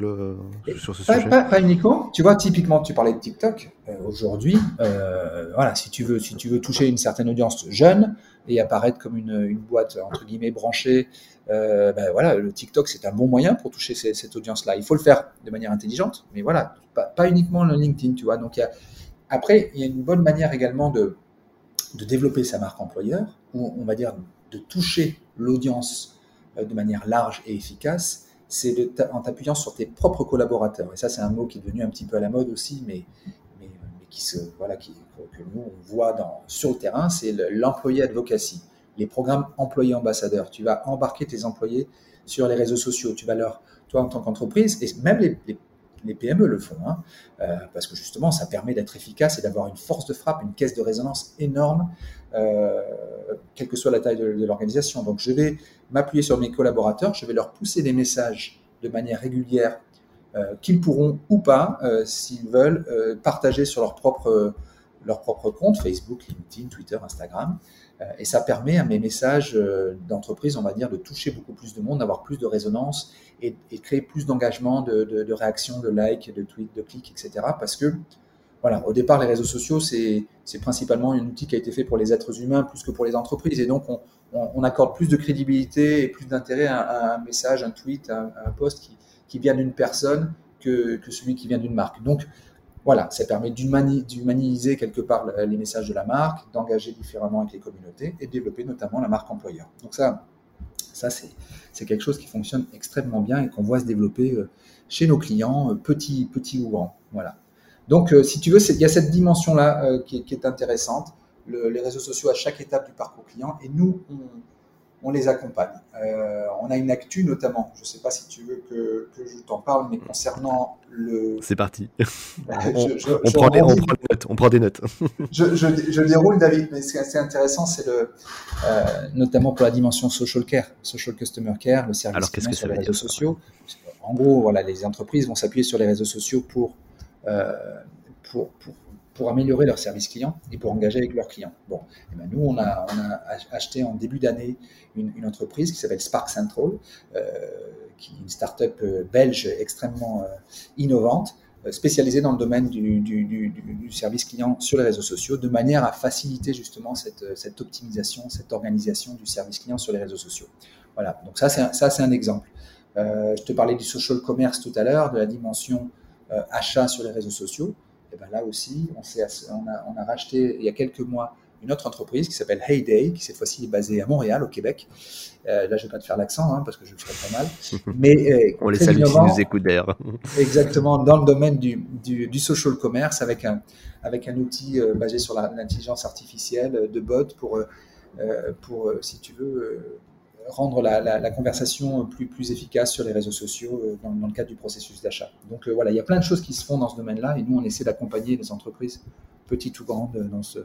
sur ce sujet? pas, uniquement. Tu vois, typiquement, tu parlais de TikTok. Euh, aujourd'hui, voilà, si tu veux, si tu veux toucher une certaine audience jeune et apparaître comme une, une boîte entre guillemets branchée, ben voilà, le TikTok c'est un bon moyen pour toucher cette audience-là. Il faut le faire de manière intelligente, mais voilà, pas, pas uniquement le LinkedIn, tu vois. Donc il y a après, il y a une bonne manière également de, de développer sa marque employeur, ou on va dire de toucher l'audience euh, de manière large et efficace, c'est en t'appuyant sur tes propres collaborateurs. Et ça, c'est un mot qui est devenu un petit peu à la mode aussi, mais, mais, qui se, voilà, qui, que nous, on voit dans, sur le terrain, c'est l'employé advocacy, les programmes employés ambassadeurs. Tu vas embarquer tes employés sur les réseaux sociaux. Tu vas leur, toi, en tant qu'entreprise, et même les, les, PME le font, hein, euh, parce que justement, ça permet d'être efficace et d'avoir une force de frappe, une caisse de résonance énorme, euh, quelle que soit la taille de, l'organisation. Donc, je vais m'appuyer sur mes collaborateurs, je vais leur pousser des messages de manière régulière euh, qu'ils pourront ou pas, s'ils veulent, partager sur leur propre compte, Facebook, LinkedIn, Twitter, Instagram. Et ça permet à mes messages d'entreprise, on va dire, de toucher beaucoup plus de monde, d'avoir plus de résonance et, et créer plus d'engagement, de, réactions, de likes, de tweets, de clics, etc. Parce que voilà, au départ, les réseaux sociaux, c'est principalement un outil qui a été fait pour les êtres humains plus que pour les entreprises. Et donc, on, accorde plus de crédibilité et plus d'intérêt à, un message, un tweet, à, un post qui, qui vient d'une personne que, que, celui qui vient d'une marque. Donc, voilà, ça permet d'humaniser quelque part les messages de la marque, d'engager différemment avec les communautés et de développer notamment la marque employeur. Donc ça, c'est quelque chose qui fonctionne extrêmement bien et qu'on voit se développer euh, chez nos clients, euh, petits, petits ou grands. Voilà. Donc, euh, si tu veux, il y a cette dimension-là qui, est intéressante les réseaux sociaux à chaque étape du parcours client et nous, on, les accompagne. Euh, on a une actu notamment, je ne sais pas si tu veux que, je t'en parle, mais concernant le... C'est parti. on, prend des, notes, on, prend des, notes, je, déroule, David, mais ce qui est assez intéressant, c'est le, euh, notamment pour la dimension social care, social customer care, le service client sur les réseaux sociaux. En gros, voilà, les entreprises vont s'appuyer sur les réseaux sociaux pour, euh, pour, pour pour améliorer leur service client et pour engager avec leurs clients. Bon, eh ben nous, on a, acheté en début d'année une, entreprise qui s'appelle Spark Central, euh, qui est une start-up euh, belge extrêmement euh, innovante, spécialisée dans le domaine du, service client sur les réseaux sociaux, de manière à faciliter justement cette, optimisation, cette organisation du service client sur les réseaux sociaux. Voilà, donc ça, c'est un, exemple. Je te parlais du social commerce tout à l'heure, de la dimension achat sur les réseaux sociaux. Et ben là aussi, on, on, a, on, a, racheté il y a quelques mois une autre entreprise qui s'appelle Heyday, qui cette fois-ci est basée à Montréal, au Québec. Euh, là, je ne vais pas te faire l'accent, hein, parce que je le ferai pas mal. Mais, euh, on les salue si nous écoutent d'ailleurs. exactement, dans le domaine du, du, du, social commerce, avec un, avec un outil euh, basé sur l'intelligence artificielle de bot pour, euh, pour si tu veux, rendre la, conversation plus, plus efficace sur les réseaux sociaux euh, dans, le cadre du processus d'achat. Donc euh, voilà, il y a plein de choses qui se font dans ce domaine-là et nous, on essaie d'accompagner les entreprises, petites ou grandes, dans ce,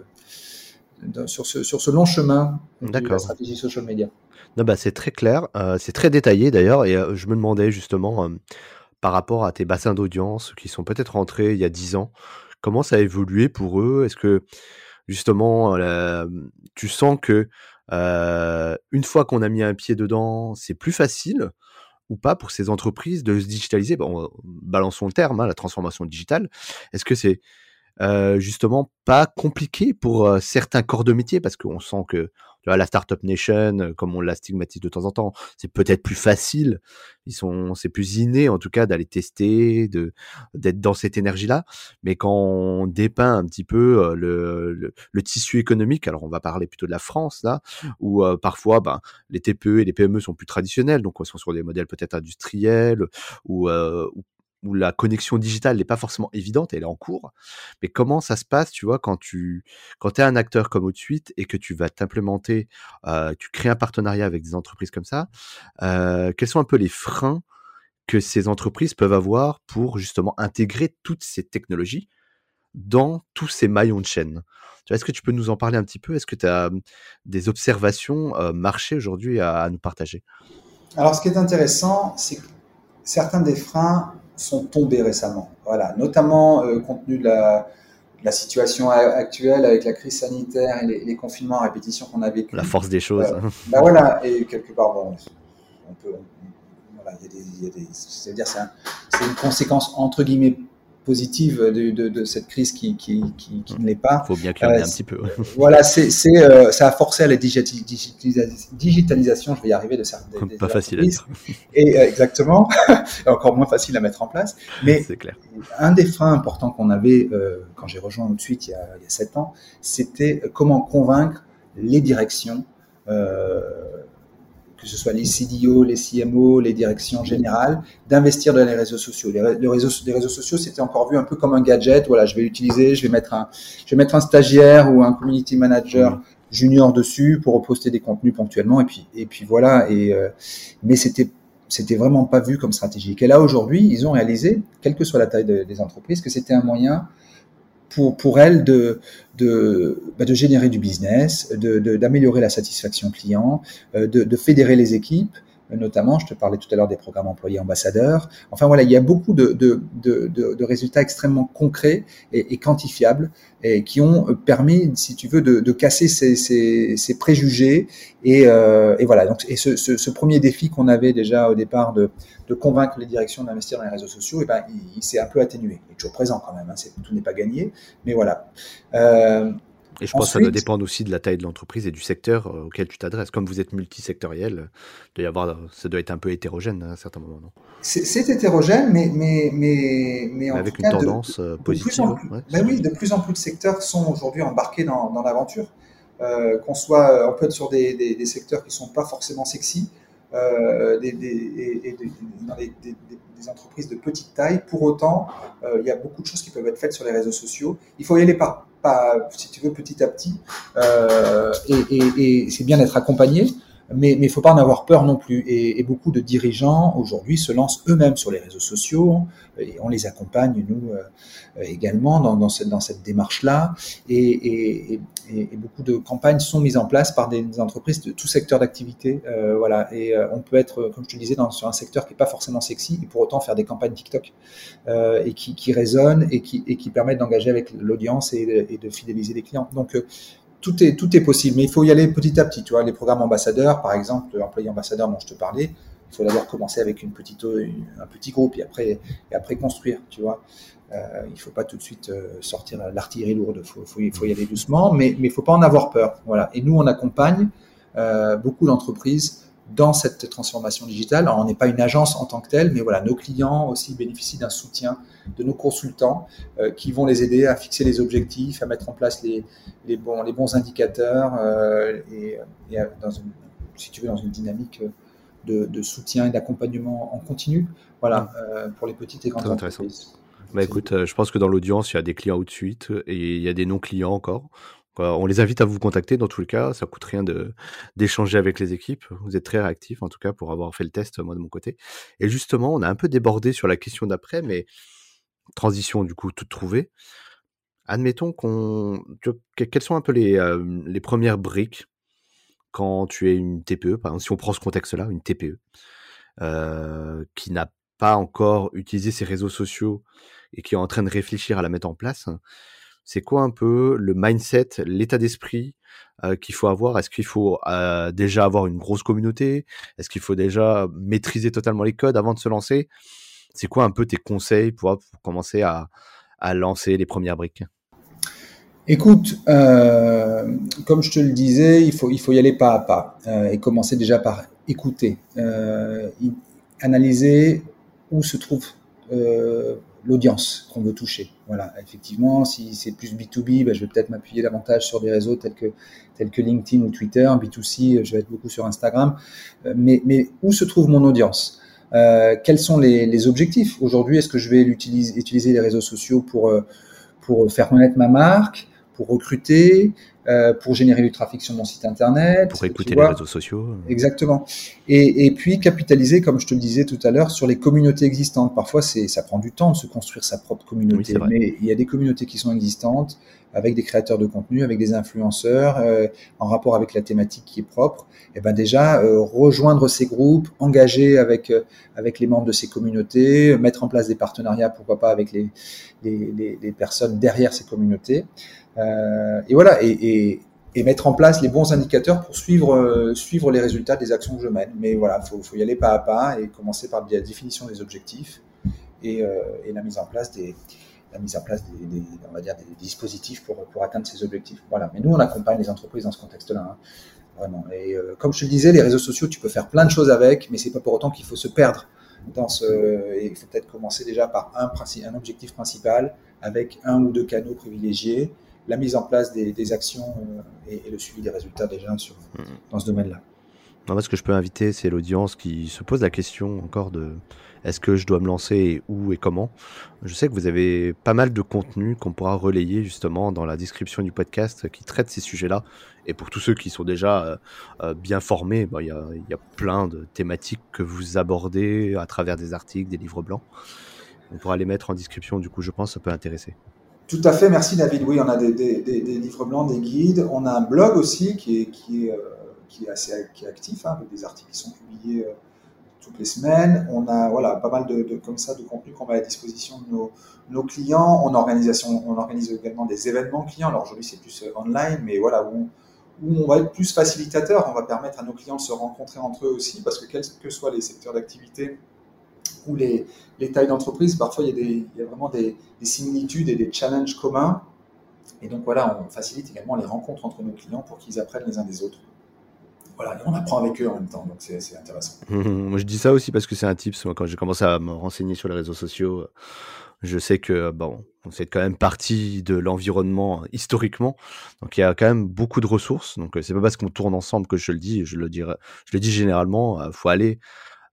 sur, ce, sur ce long chemin de la stratégie social media. Non, bah, c'est très clair, euh, c'est très détaillé d'ailleurs, et je me demandais justement, par rapport à tes bassins d'audience qui sont peut-être rentrés il y a 10 ans, comment ça a évolué pour eux? Est-ce que justement, tu sens que une fois qu'on a mis un pied dedans, c'est plus facile ou pas pour ces entreprises de se digitaliser? Bon, Balançons le terme, hein, la transformation digitale. Est-ce que c'est justement pas compliqué pour certains corps de métier? Parce qu'on sent que la startup nation, euh, comme on la stigmatise de temps en temps, c'est peut-être plus facile. Ils sont, c'est plus inné en tout cas d'aller tester, de d'être dans cette énergie-là. Mais quand on dépeint un petit peu euh, le, le, tissu économique, alors on va parler plutôt de la France là, où euh, parfois ben, les TPE et les PME sont plus traditionnels, donc on sont sur des modèles peut-être industriels ou, ou où la connexion digitale n'est pas forcément évidente, elle est en cours. Mais comment ça se passe, tu vois, quand tu quand es un acteur comme Outsuite et que tu vas t'implémenter, euh, tu crées un partenariat avec des entreprises comme ça, euh, quels sont un peu les freins que ces entreprises peuvent avoir pour justement intégrer toutes ces technologies dans tous ces maillons de chaîne? Est-ce que tu peux nous en parler un petit peu? Est-ce que tu as des observations euh, marché aujourd'hui à nous partager? Alors, ce qui est intéressant, c'est que certains des freins sont tombés récemment. Voilà, notamment euh, compte tenu de la, la, situation actuelle avec la crise sanitaire et les, confinements à répétition qu'on a vécu. La force des choses. Euh, bah voilà, et quelque part, bon, on peut, voilà, il y a des, c'est-à-dire c'est une conséquence entre guillemets positive de, de, cette crise qui, qui, qui, qui ne l'est pas. Il faut bien clarifier euh, un petit peu. voilà, c'est, euh, ça a forcé à la digitalisation, je vais y arriver, de certaines des, Pas facile à dire. Et, euh, exactement, encore moins facile à mettre en place. Mais clair. un des freins importants qu'on avait quand j'ai rejoint tout de suite il y a, il y a 7 ans, c'était comment convaincre les directions que ce soit les CDO, les CMO, les directions générales, d'investir dans les réseaux sociaux. Les, réseaux, les réseaux sociaux, c'était encore vu un peu comme un gadget. Voilà, je vais l'utiliser, je vais mettre un, je vais mettre un stagiaire ou un community manager junior dessus pour reposter des contenus ponctuellement et puis et puis voilà. Et euh, mais c'était c'était vraiment pas vu comme stratégique. Et là aujourd'hui, ils ont réalisé, quelle que soit la taille des entreprises, que c'était un moyen pour, pour elles de, de, bah de générer du business, d'améliorer de, la satisfaction client, euh, de, de fédérer les équipes, notamment, je te parlais tout à l'heure des programmes employés ambassadeurs. Enfin voilà, il y a beaucoup de, de, de, de résultats extrêmement concrets et, et, quantifiables et qui ont permis, si tu veux, de, casser ces, ces, ces, préjugés. Et, euh, et, voilà, donc, et ce, ce, ce premier défi qu'on avait déjà au départ de, convaincre les directions d'investir dans les réseaux sociaux, et eh ben, il, s'est un peu atténué. Il est toujours présent quand même, hein, tout n'est pas gagné, mais voilà. Euh, et je pense que ça doit dépendre aussi de la taille de l'entreprise et du secteur euh, auquel tu t'adresses. Comme vous êtes multisectoriel, doit y avoir, ça doit être un peu hétérogène à un certain moment, non? C'est hétérogène, mais, mais, mais, mais, en avec une tendance euh, positive. ben oui, de plus en plus de secteurs sont aujourd'hui embarqués dans, dans l'aventure. Euh, qu'on soit, on peut être sur des, des, des secteurs qui sont pas forcément sexy, euh, des, et, dans des, des, entreprises de petite taille. Pour autant, euh, il y a beaucoup de choses qui peuvent être faites sur les réseaux sociaux. Il faut y aller par si tu veux, petit à petit. Euh, et, c'est bien d'être accompagné, mais il faut pas en avoir peur non plus. Et, beaucoup de dirigeants aujourd'hui se lancent eux-mêmes sur les réseaux sociaux, et on les accompagne, nous euh, également, dans, dans cette, dans cette démarche-là. Et, beaucoup de campagnes sont mises en place par des, entreprises de tout secteur d'activité. Euh, voilà. Et euh, on peut être, comme je te disais, dans, sur un secteur qui n'est pas forcément sexy, et pour autant faire des campagnes TikTok et qui, qui résonnent et qui, et qui permettent d'engager avec l'audience et, et, de fidéliser les clients. Donc, tout est, tout est possible, mais il faut y aller petit à petit. Tu vois, les programmes ambassadeurs, par exemple, l'employé ambassadeur dont je te parlais, il faut d'abord commencer avec une petite, un petit groupe et après, après construire, tu vois. Euh, il faut pas tout de suite euh, sortir l'artillerie lourde, il faut, faut, faut, y aller doucement, mais il ne faut pas en avoir peur. Voilà. Et nous, on accompagne euh, beaucoup d'entreprises dans cette transformation digitale. Alors, on n'est pas une agence en tant que telle, mais voilà, nos clients aussi bénéficient d'un soutien de nos consultants euh, qui vont les aider à fixer les objectifs, à mettre en place les, les, bons, les bons indicateurs euh, et, et dans une, si tu veux, dans une dynamique de, de soutien et d'accompagnement en continu. Voilà, euh, pour les petites et grandes entreprises. Bah écoute, je pense que dans l'audience, il y a des clients de suite et il y a des non-clients encore. On les invite à vous contacter dans tous les cas. Ça coûte rien d'échanger avec les équipes. Vous êtes très réactifs en tout cas pour avoir fait le test moi de mon côté. Et justement, on a un peu débordé sur la question d'après, mais transition du coup toute trouvée. Admettons qu'on, quelles sont un peu les, euh, les premières briques quand tu es une TPE, si on prend ce contexte-là, une TPE, euh, qui n'a pas encore utilisé ses réseaux sociaux et qui est en train de réfléchir à la mettre en place, c'est quoi un peu le mindset, l'état d'esprit euh, qu'il faut avoir? Est-ce qu'il faut euh, déjà avoir une grosse communauté? Est-ce qu'il faut déjà maîtriser totalement les codes avant de se lancer? C'est quoi un peu tes conseils pour, commencer à, lancer les premières briques? Écoute, euh, comme je te le disais, il faut, il faut y aller pas à pas et commencer déjà par écouter, analyser où se trouve l'audience qu'on veut toucher. Voilà, effectivement, si c'est plus B2B, ben, je vais peut-être m'appuyer davantage sur des réseaux tels que, tels que LinkedIn ou Twitter. B2C, je vais être beaucoup sur Instagram. Euh, mais, mais où se trouve mon audience? Euh, Quels sont les, les objectifs? Aujourd'hui, est-ce que je vais utiliser, utiliser les réseaux sociaux pour, euh, pour faire connaître ma marque, pour recruter, euh, pour générer du trafic sur mon site internet. Pour écouter les réseaux sociaux. Exactement. Et, et, puis capitaliser, comme je te le disais tout à l'heure, sur les communautés existantes. Parfois, c'est, ça prend du temps de se construire sa propre communauté, mais il y a des communautés qui sont existantes avec des créateurs de contenu, avec des influenceurs, euh, en rapport avec la thématique qui est propre. Et ben déjà euh, rejoindre ces groupes, engager avec euh, avec les membres de ces communautés, mettre en place des partenariats, pourquoi pas avec les les, les, les personnes derrière ces communautés. Euh, et voilà, et, et, mettre en place les bons indicateurs pour suivre, euh, suivre les résultats des actions que je mène. Mais voilà, il faut, y aller pas à pas et commencer par la définition des objectifs et, euh, la mise en place des, la mise en place des, on va dire des, dispositifs pour, pour atteindre ces objectifs. Voilà. Mais nous, on accompagne les entreprises dans ce contexte-là. Hein. Vraiment. Et comme je te le disais, les réseaux sociaux, tu peux faire plein de choses avec, mais c'est pas pour autant qu'il faut se perdre dans ce. Il faut peut-être commencer déjà par un, un objectif principal avec un ou deux canaux privilégiés la mise en place des, actions euh, et, le suivi des résultats déjà sur, mmh. dans ce domaine-là. Moi, ce que je peux inviter, c'est l'audience qui se pose la question encore de est-ce que je dois me lancer et où et comment? Je sais que vous avez pas mal de contenu qu'on pourra relayer justement dans la description du podcast qui traite ces sujets-là. Et pour tous ceux qui sont déjà euh, euh, bien formés, bah, il y, a, plein de thématiques que vous abordez à travers des articles, des livres blancs. On pourra les mettre en description, du coup, je pense que ça peut intéresser. Tout à fait, merci David. Oui, on a des, livres blancs, des guides. On a un blog aussi qui est, euh, assez actif, hein, avec des articles qui sont publiés toutes les semaines. On a voilà, pas mal de, comme ça de contenu qu'on met à disposition de nos, clients. On, on organise également des événements clients. Alors aujourd'hui, c'est plus euh, online, mais voilà, où, où, on va être plus facilitateur. On va permettre à nos clients de se rencontrer entre eux aussi, parce que quels que soient les secteurs d'activité les, les tailles d'entreprise, parfois il y, a vraiment des, des, similitudes et des challenges communs. Et donc voilà, on facilite également les rencontres entre nos clients pour qu'ils apprennent les uns des autres voilà, on apprend avec eux en même temps, donc c'est intéressant. Moi, je dis ça aussi parce que c'est un tips. Quand j'ai commencé à me renseigner sur les réseaux sociaux, je sais que bon, c'est quand même partie de l'environnement historiquement, donc il y a quand même beaucoup de ressources. Donc c'est pas parce qu'on tourne ensemble que je le dis. Je le dirais, je le dis généralement. Il faut aller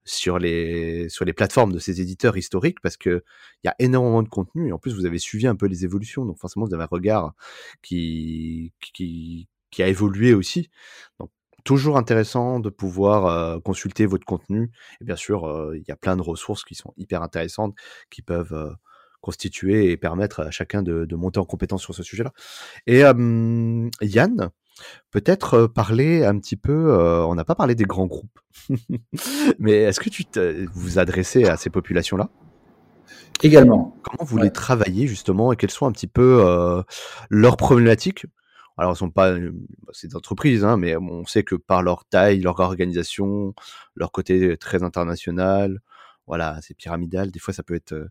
sur les sur les plateformes de ces éditeurs historiques parce que il y a énormément de contenu et en plus vous avez suivi un peu les évolutions donc forcément vous avez un regard qui qui qui a évolué aussi donc toujours intéressant de pouvoir euh, consulter votre contenu. Et bien sûr, euh, il y a plein de ressources qui sont hyper intéressantes, qui peuvent euh, constituer et permettre à chacun de, monter en compétence sur ce sujet-là. Et Yann, peut-être parler un petit peu, on n'a pas parlé des grands groupes, mais est-ce que tu vous adressez à ces populations-là? Également. Comment vous les travaillez justement et quelles sont un petit peu leurs problématiques? Alors, elles sont pas, bah, des entreprises, hein, mais on sait que par leur taille, leur organisation, leur côté très international, voilà, c'est pyramidal. Des fois, ça peut être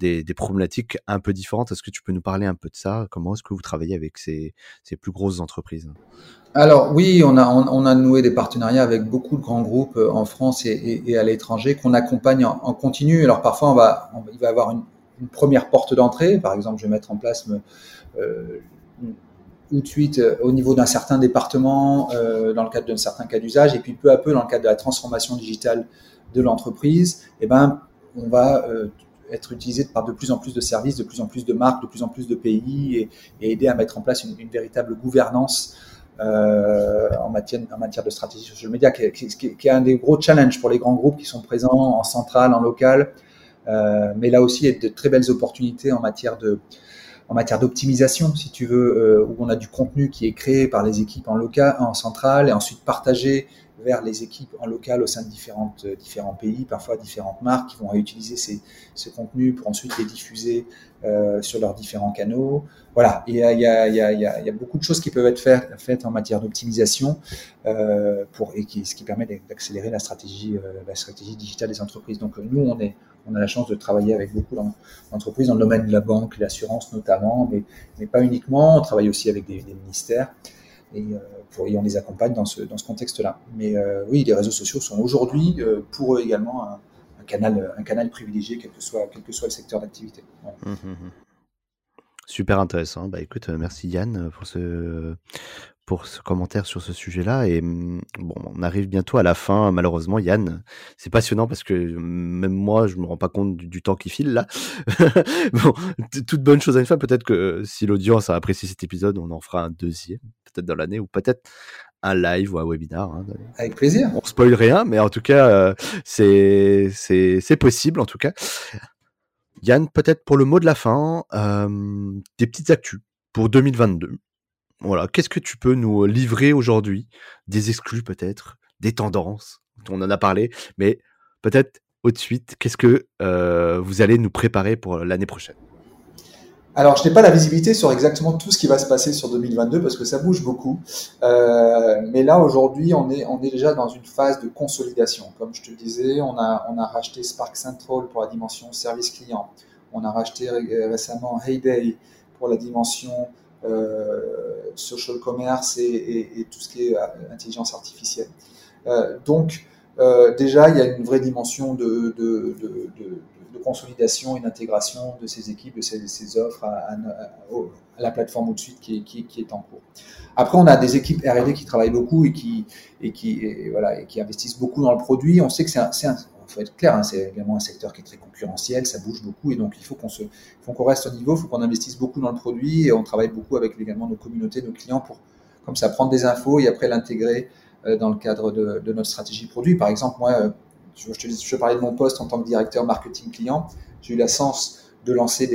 des, problématiques un peu différentes. Est-ce que tu peux nous parler un peu de ça? Comment est-ce que vous travaillez avec ces, plus grosses entreprises? Alors oui, on a, noué des partenariats avec beaucoup de grands groupes euh, en France et, à l'étranger qu'on accompagne en, continu. Alors parfois, va, il va avoir une, première porte d'entrée. Par exemple, je vais mettre en place euh, tout de suite euh, au niveau d'un certain département, dans le cadre d'un certain cas d'usage, et puis peu à peu dans le cadre de la transformation digitale de l'entreprise, eh ben, on va être utilisé par de plus en plus de services, de plus en plus de marques, de plus en plus de pays, et, aider à mettre en place une, véritable gouvernance en, matière, en matière de stratégie social media, qui, est un des gros challenges pour les grands groupes qui sont présents en centrale, en local, mais là aussi, il y a de très belles opportunités en matière de en matière d'optimisation, si tu veux, euh, où on a du contenu qui est créé par les équipes en local, en centrale, et ensuite partagé vers les équipes en local au sein de différentes, euh, différents pays, parfois différentes marques qui vont utiliser ces, ce contenu pour ensuite les diffuser euh, sur leurs différents canaux. Voilà, il y a, il y a, il y a, il y a beaucoup de choses qui peuvent être faites, en matière d'optimisation euh, et qui, ce qui permet d'accélérer la stratégie, la stratégie digitale des entreprises. Donc nous, on est on a la chance de travailler avec beaucoup d'entreprises dans le domaine de la banque, l'assurance notamment, mais, mais, pas uniquement. On travaille aussi avec des, ministères et, euh, pour, on les accompagne dans ce, dans ce contexte-là. Mais euh, oui, les réseaux sociaux sont aujourd'hui euh, pour eux également un, canal, un canal privilégié, quel que soit, quel que soit le secteur d'activité. Mmh, mmh, mmh. Super intéressant. Bah écoute, merci Yann pour ce pour ce commentaire sur ce sujet-là. Et bon, on arrive bientôt à la fin, malheureusement, Yann. C'est passionnant parce que même moi, je me rends pas compte du, temps qui file là. bon, toute bonne chose à une fin. Peut-être que si l'audience a apprécié cet épisode, on en fera un deuxième, peut-être dans l'année, ou peut-être un live ou un webinar. Hein, Avec plaisir. On spoil rien, mais en tout cas, euh, c'est c'est possible en tout cas. Yann, peut-être pour le mot de la fin, euh, des petites actus pour 2022. Voilà, qu'est-ce que tu peux nous livrer aujourd'hui? Des exclus peut-être, des tendances, on en a parlé, mais peut-être au de suite, qu'est-ce que euh, vous allez nous préparer pour l'année prochaine? Alors, je n'ai pas la visibilité sur exactement tout ce qui va se passer sur 2022 parce que ça bouge beaucoup. Euh, mais là, aujourd'hui, on est, on est déjà dans une phase de consolidation. Comme je te disais, on a, on a racheté Spark Central pour la dimension service client. On a racheté récemment Heyday pour la dimension euh, social commerce et, tout ce qui est euh, intelligence artificielle. Euh, donc, déjà, il y a une vraie dimension de, consolidation et d'intégration de ces équipes, de ces, offres à, la plateforme au-dessus qui, qui, est en cours. Après, on a des équipes R&D qui travaillent beaucoup et qui, voilà, qui investissent beaucoup dans le produit. On sait que c'est un, faut être clair, hein, c'est également un secteur qui est très concurrentiel, ça bouge beaucoup et donc il faut qu'on se, qu'on reste au niveau, il faut qu'on investisse beaucoup dans le produit et on travaille beaucoup avec également nos communautés, nos clients pour comme ça prendre des infos et après l'intégrer euh, dans le cadre de, notre stratégie produit. Par exemple, moi, euh, je, te, parlais de mon poste en tant que directeur marketing client, j'ai eu la chance de lancer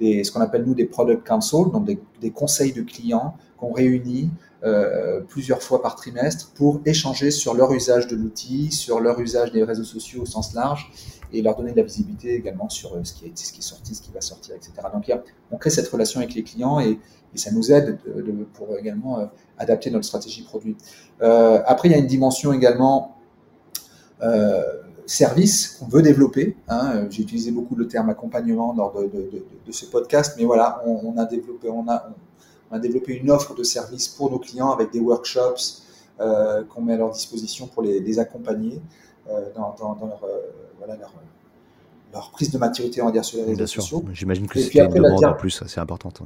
des, ce qu'on appelle nous des product council, donc des conseils de clients qu'on réunit euh, plusieurs fois par trimestre pour échanger sur leur usage de l'outil, sur leur usage des réseaux sociaux au sens large et leur donner de la visibilité également sur euh, ce qui est, sorti, ce qui va sortir, etc. Donc on crée cette relation avec les clients et, ça nous aide de, de, pour également euh, adapter notre stratégie produit. Après, il y a une dimension également service qu'on veut développer. Hein. J'ai utilisé beaucoup le terme accompagnement lors de ce podcast, mais voilà, on, on, a développé, on a, on a développé une offre de service pour nos clients avec des workshops euh, qu'on met à leur disposition pour les, les accompagner euh, dans, dans, dans, leur, euh, voilà, leur, leur, prise de maturité, on va dire, sur les réseaux Bien sociaux. J'imagine que c'est une demande en plus assez importante.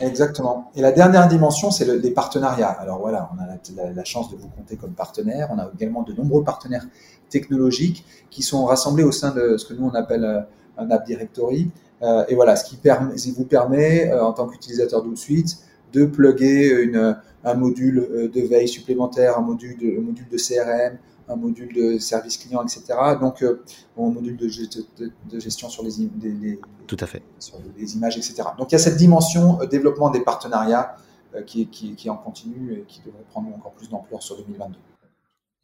Exactement. Et la dernière dimension, c'est le, les partenariats. Alors voilà, on a la, la, la, chance de vous compter comme partenaire. On a également de nombreux partenaires technologiques qui sont rassemblés au sein de ce que nous on appelle un App Directory. Euh, et voilà, ce qui, permet, ce qui vous permet, euh, en tant qu'utilisateur d'OutSuite, de plugger une, un module euh, de veille supplémentaire, un module de, un module de CRM, un module de service client, etc. Donc, euh, un module de, de, de, gestion sur les, les, les, Tout à fait. sur les images, etc. Donc, il y a cette dimension euh, développement des partenariats euh, qui, qui, qui, est en continu et qui devrait prendre encore plus d'ampleur sur 2022.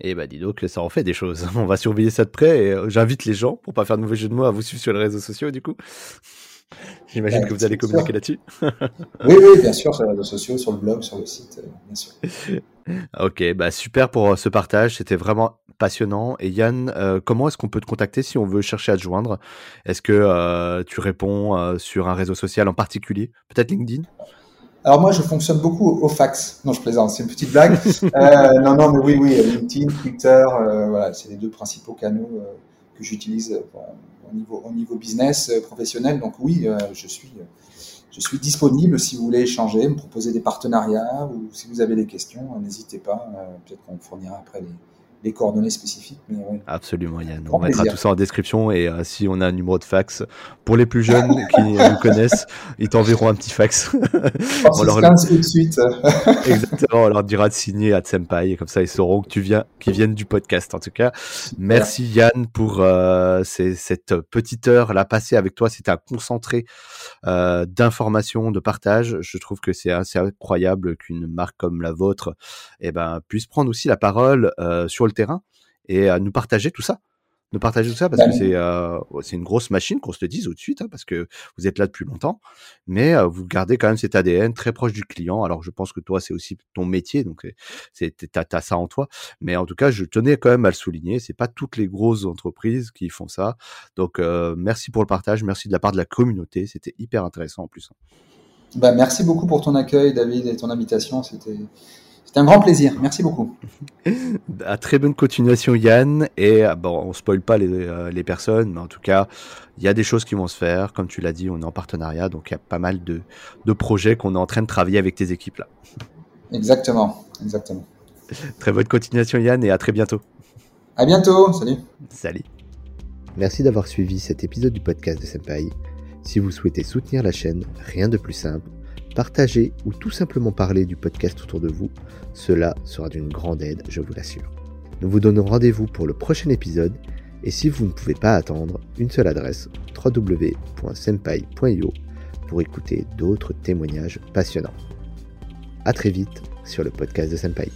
Et bah dis donc, ça en fait des choses. On va surveiller ça de près et j'invite les gens, pour pas faire de mauvais jeu de mots, à vous suivre sur les réseaux sociaux du coup. J'imagine ouais, que vous allez communiquer là-dessus. oui, oui, bien sûr, sur les réseaux sociaux, sur le blog, sur le site, bien sûr. Ok, bah super pour ce partage, c'était vraiment passionnant. Et Yann, euh, comment est-ce qu'on peut te contacter si on veut chercher à te joindre? Est-ce que euh, tu réponds euh, sur un réseau social en particulier Peut-être LinkedIn? Alors moi, je fonctionne beaucoup au fax. Non, je plaisante, c'est une petite blague. euh, non, non, mais oui, oui, LinkedIn, Twitter, euh, voilà, c'est les deux principaux canaux euh, que j'utilise au niveau, au niveau business euh, professionnel. Donc oui, je suis, je suis disponible si vous voulez échanger, me proposer des partenariats ou si vous avez des questions, n'hésitez pas. Peut-être qu'on fournira après les, les coordonnées spécifiques. Mais ouais. Absolument, Yann. on mettra plaisir. tout ça en description et euh, si on a un numéro de fax pour les plus jeunes qui nous connaissent, ils t'enverront un petit fax. on leur... tout de suite. Exactement, on leur dira de signer à Tsempai et comme ça ils sauront que tu viens, qu'ils viennent du podcast. En tout cas, merci Yann pour euh, ces, cette petite heure là passée avec toi. C'était un concentré euh, d'informations, de partage. Je trouve que c'est assez incroyable qu'une marque comme la vôtre eh ben, puisse prendre aussi la parole sur le terrain et à nous partager tout ça. Nous partager tout ça parce que c'est euh, c'est une grosse machine qu'on se le dise tout de suite hein, parce que vous êtes là depuis longtemps, mais euh, vous gardez quand même cet ADN très proche du client. Alors je pense que toi c'est aussi ton métier donc c'est t'as as ça en toi, mais en tout cas je tenais quand même à le souligner. C'est pas toutes les grosses entreprises qui font ça. Donc euh, merci pour le partage, merci de la part de la communauté. C'était hyper intéressant en plus. Bah, merci beaucoup pour ton accueil David et ton invitation. C'était c'est un grand plaisir. Merci beaucoup. à très bonne continuation, Yann. Et bon, on spoil pas les, euh, les, personnes, mais en tout cas, il y a des choses qui vont se faire. Comme tu l'as dit, on est en partenariat, donc il y a pas mal de, de projets qu'on est en train de travailler avec tes équipes là. Exactement, exactement. Très bonne continuation, Yann, et à très bientôt. À bientôt. Salut. Salut. Merci d'avoir suivi cet épisode du podcast de Senpai. Si vous souhaitez soutenir la chaîne, rien de plus simple partager ou tout simplement parler du podcast autour de vous, cela sera d'une grande aide, je vous l'assure. Nous vous donnons rendez-vous pour le prochain épisode et si vous ne pouvez pas attendre, une seule adresse www.senpai.io pour écouter d'autres témoignages passionnants. A très vite sur le podcast de Senpai.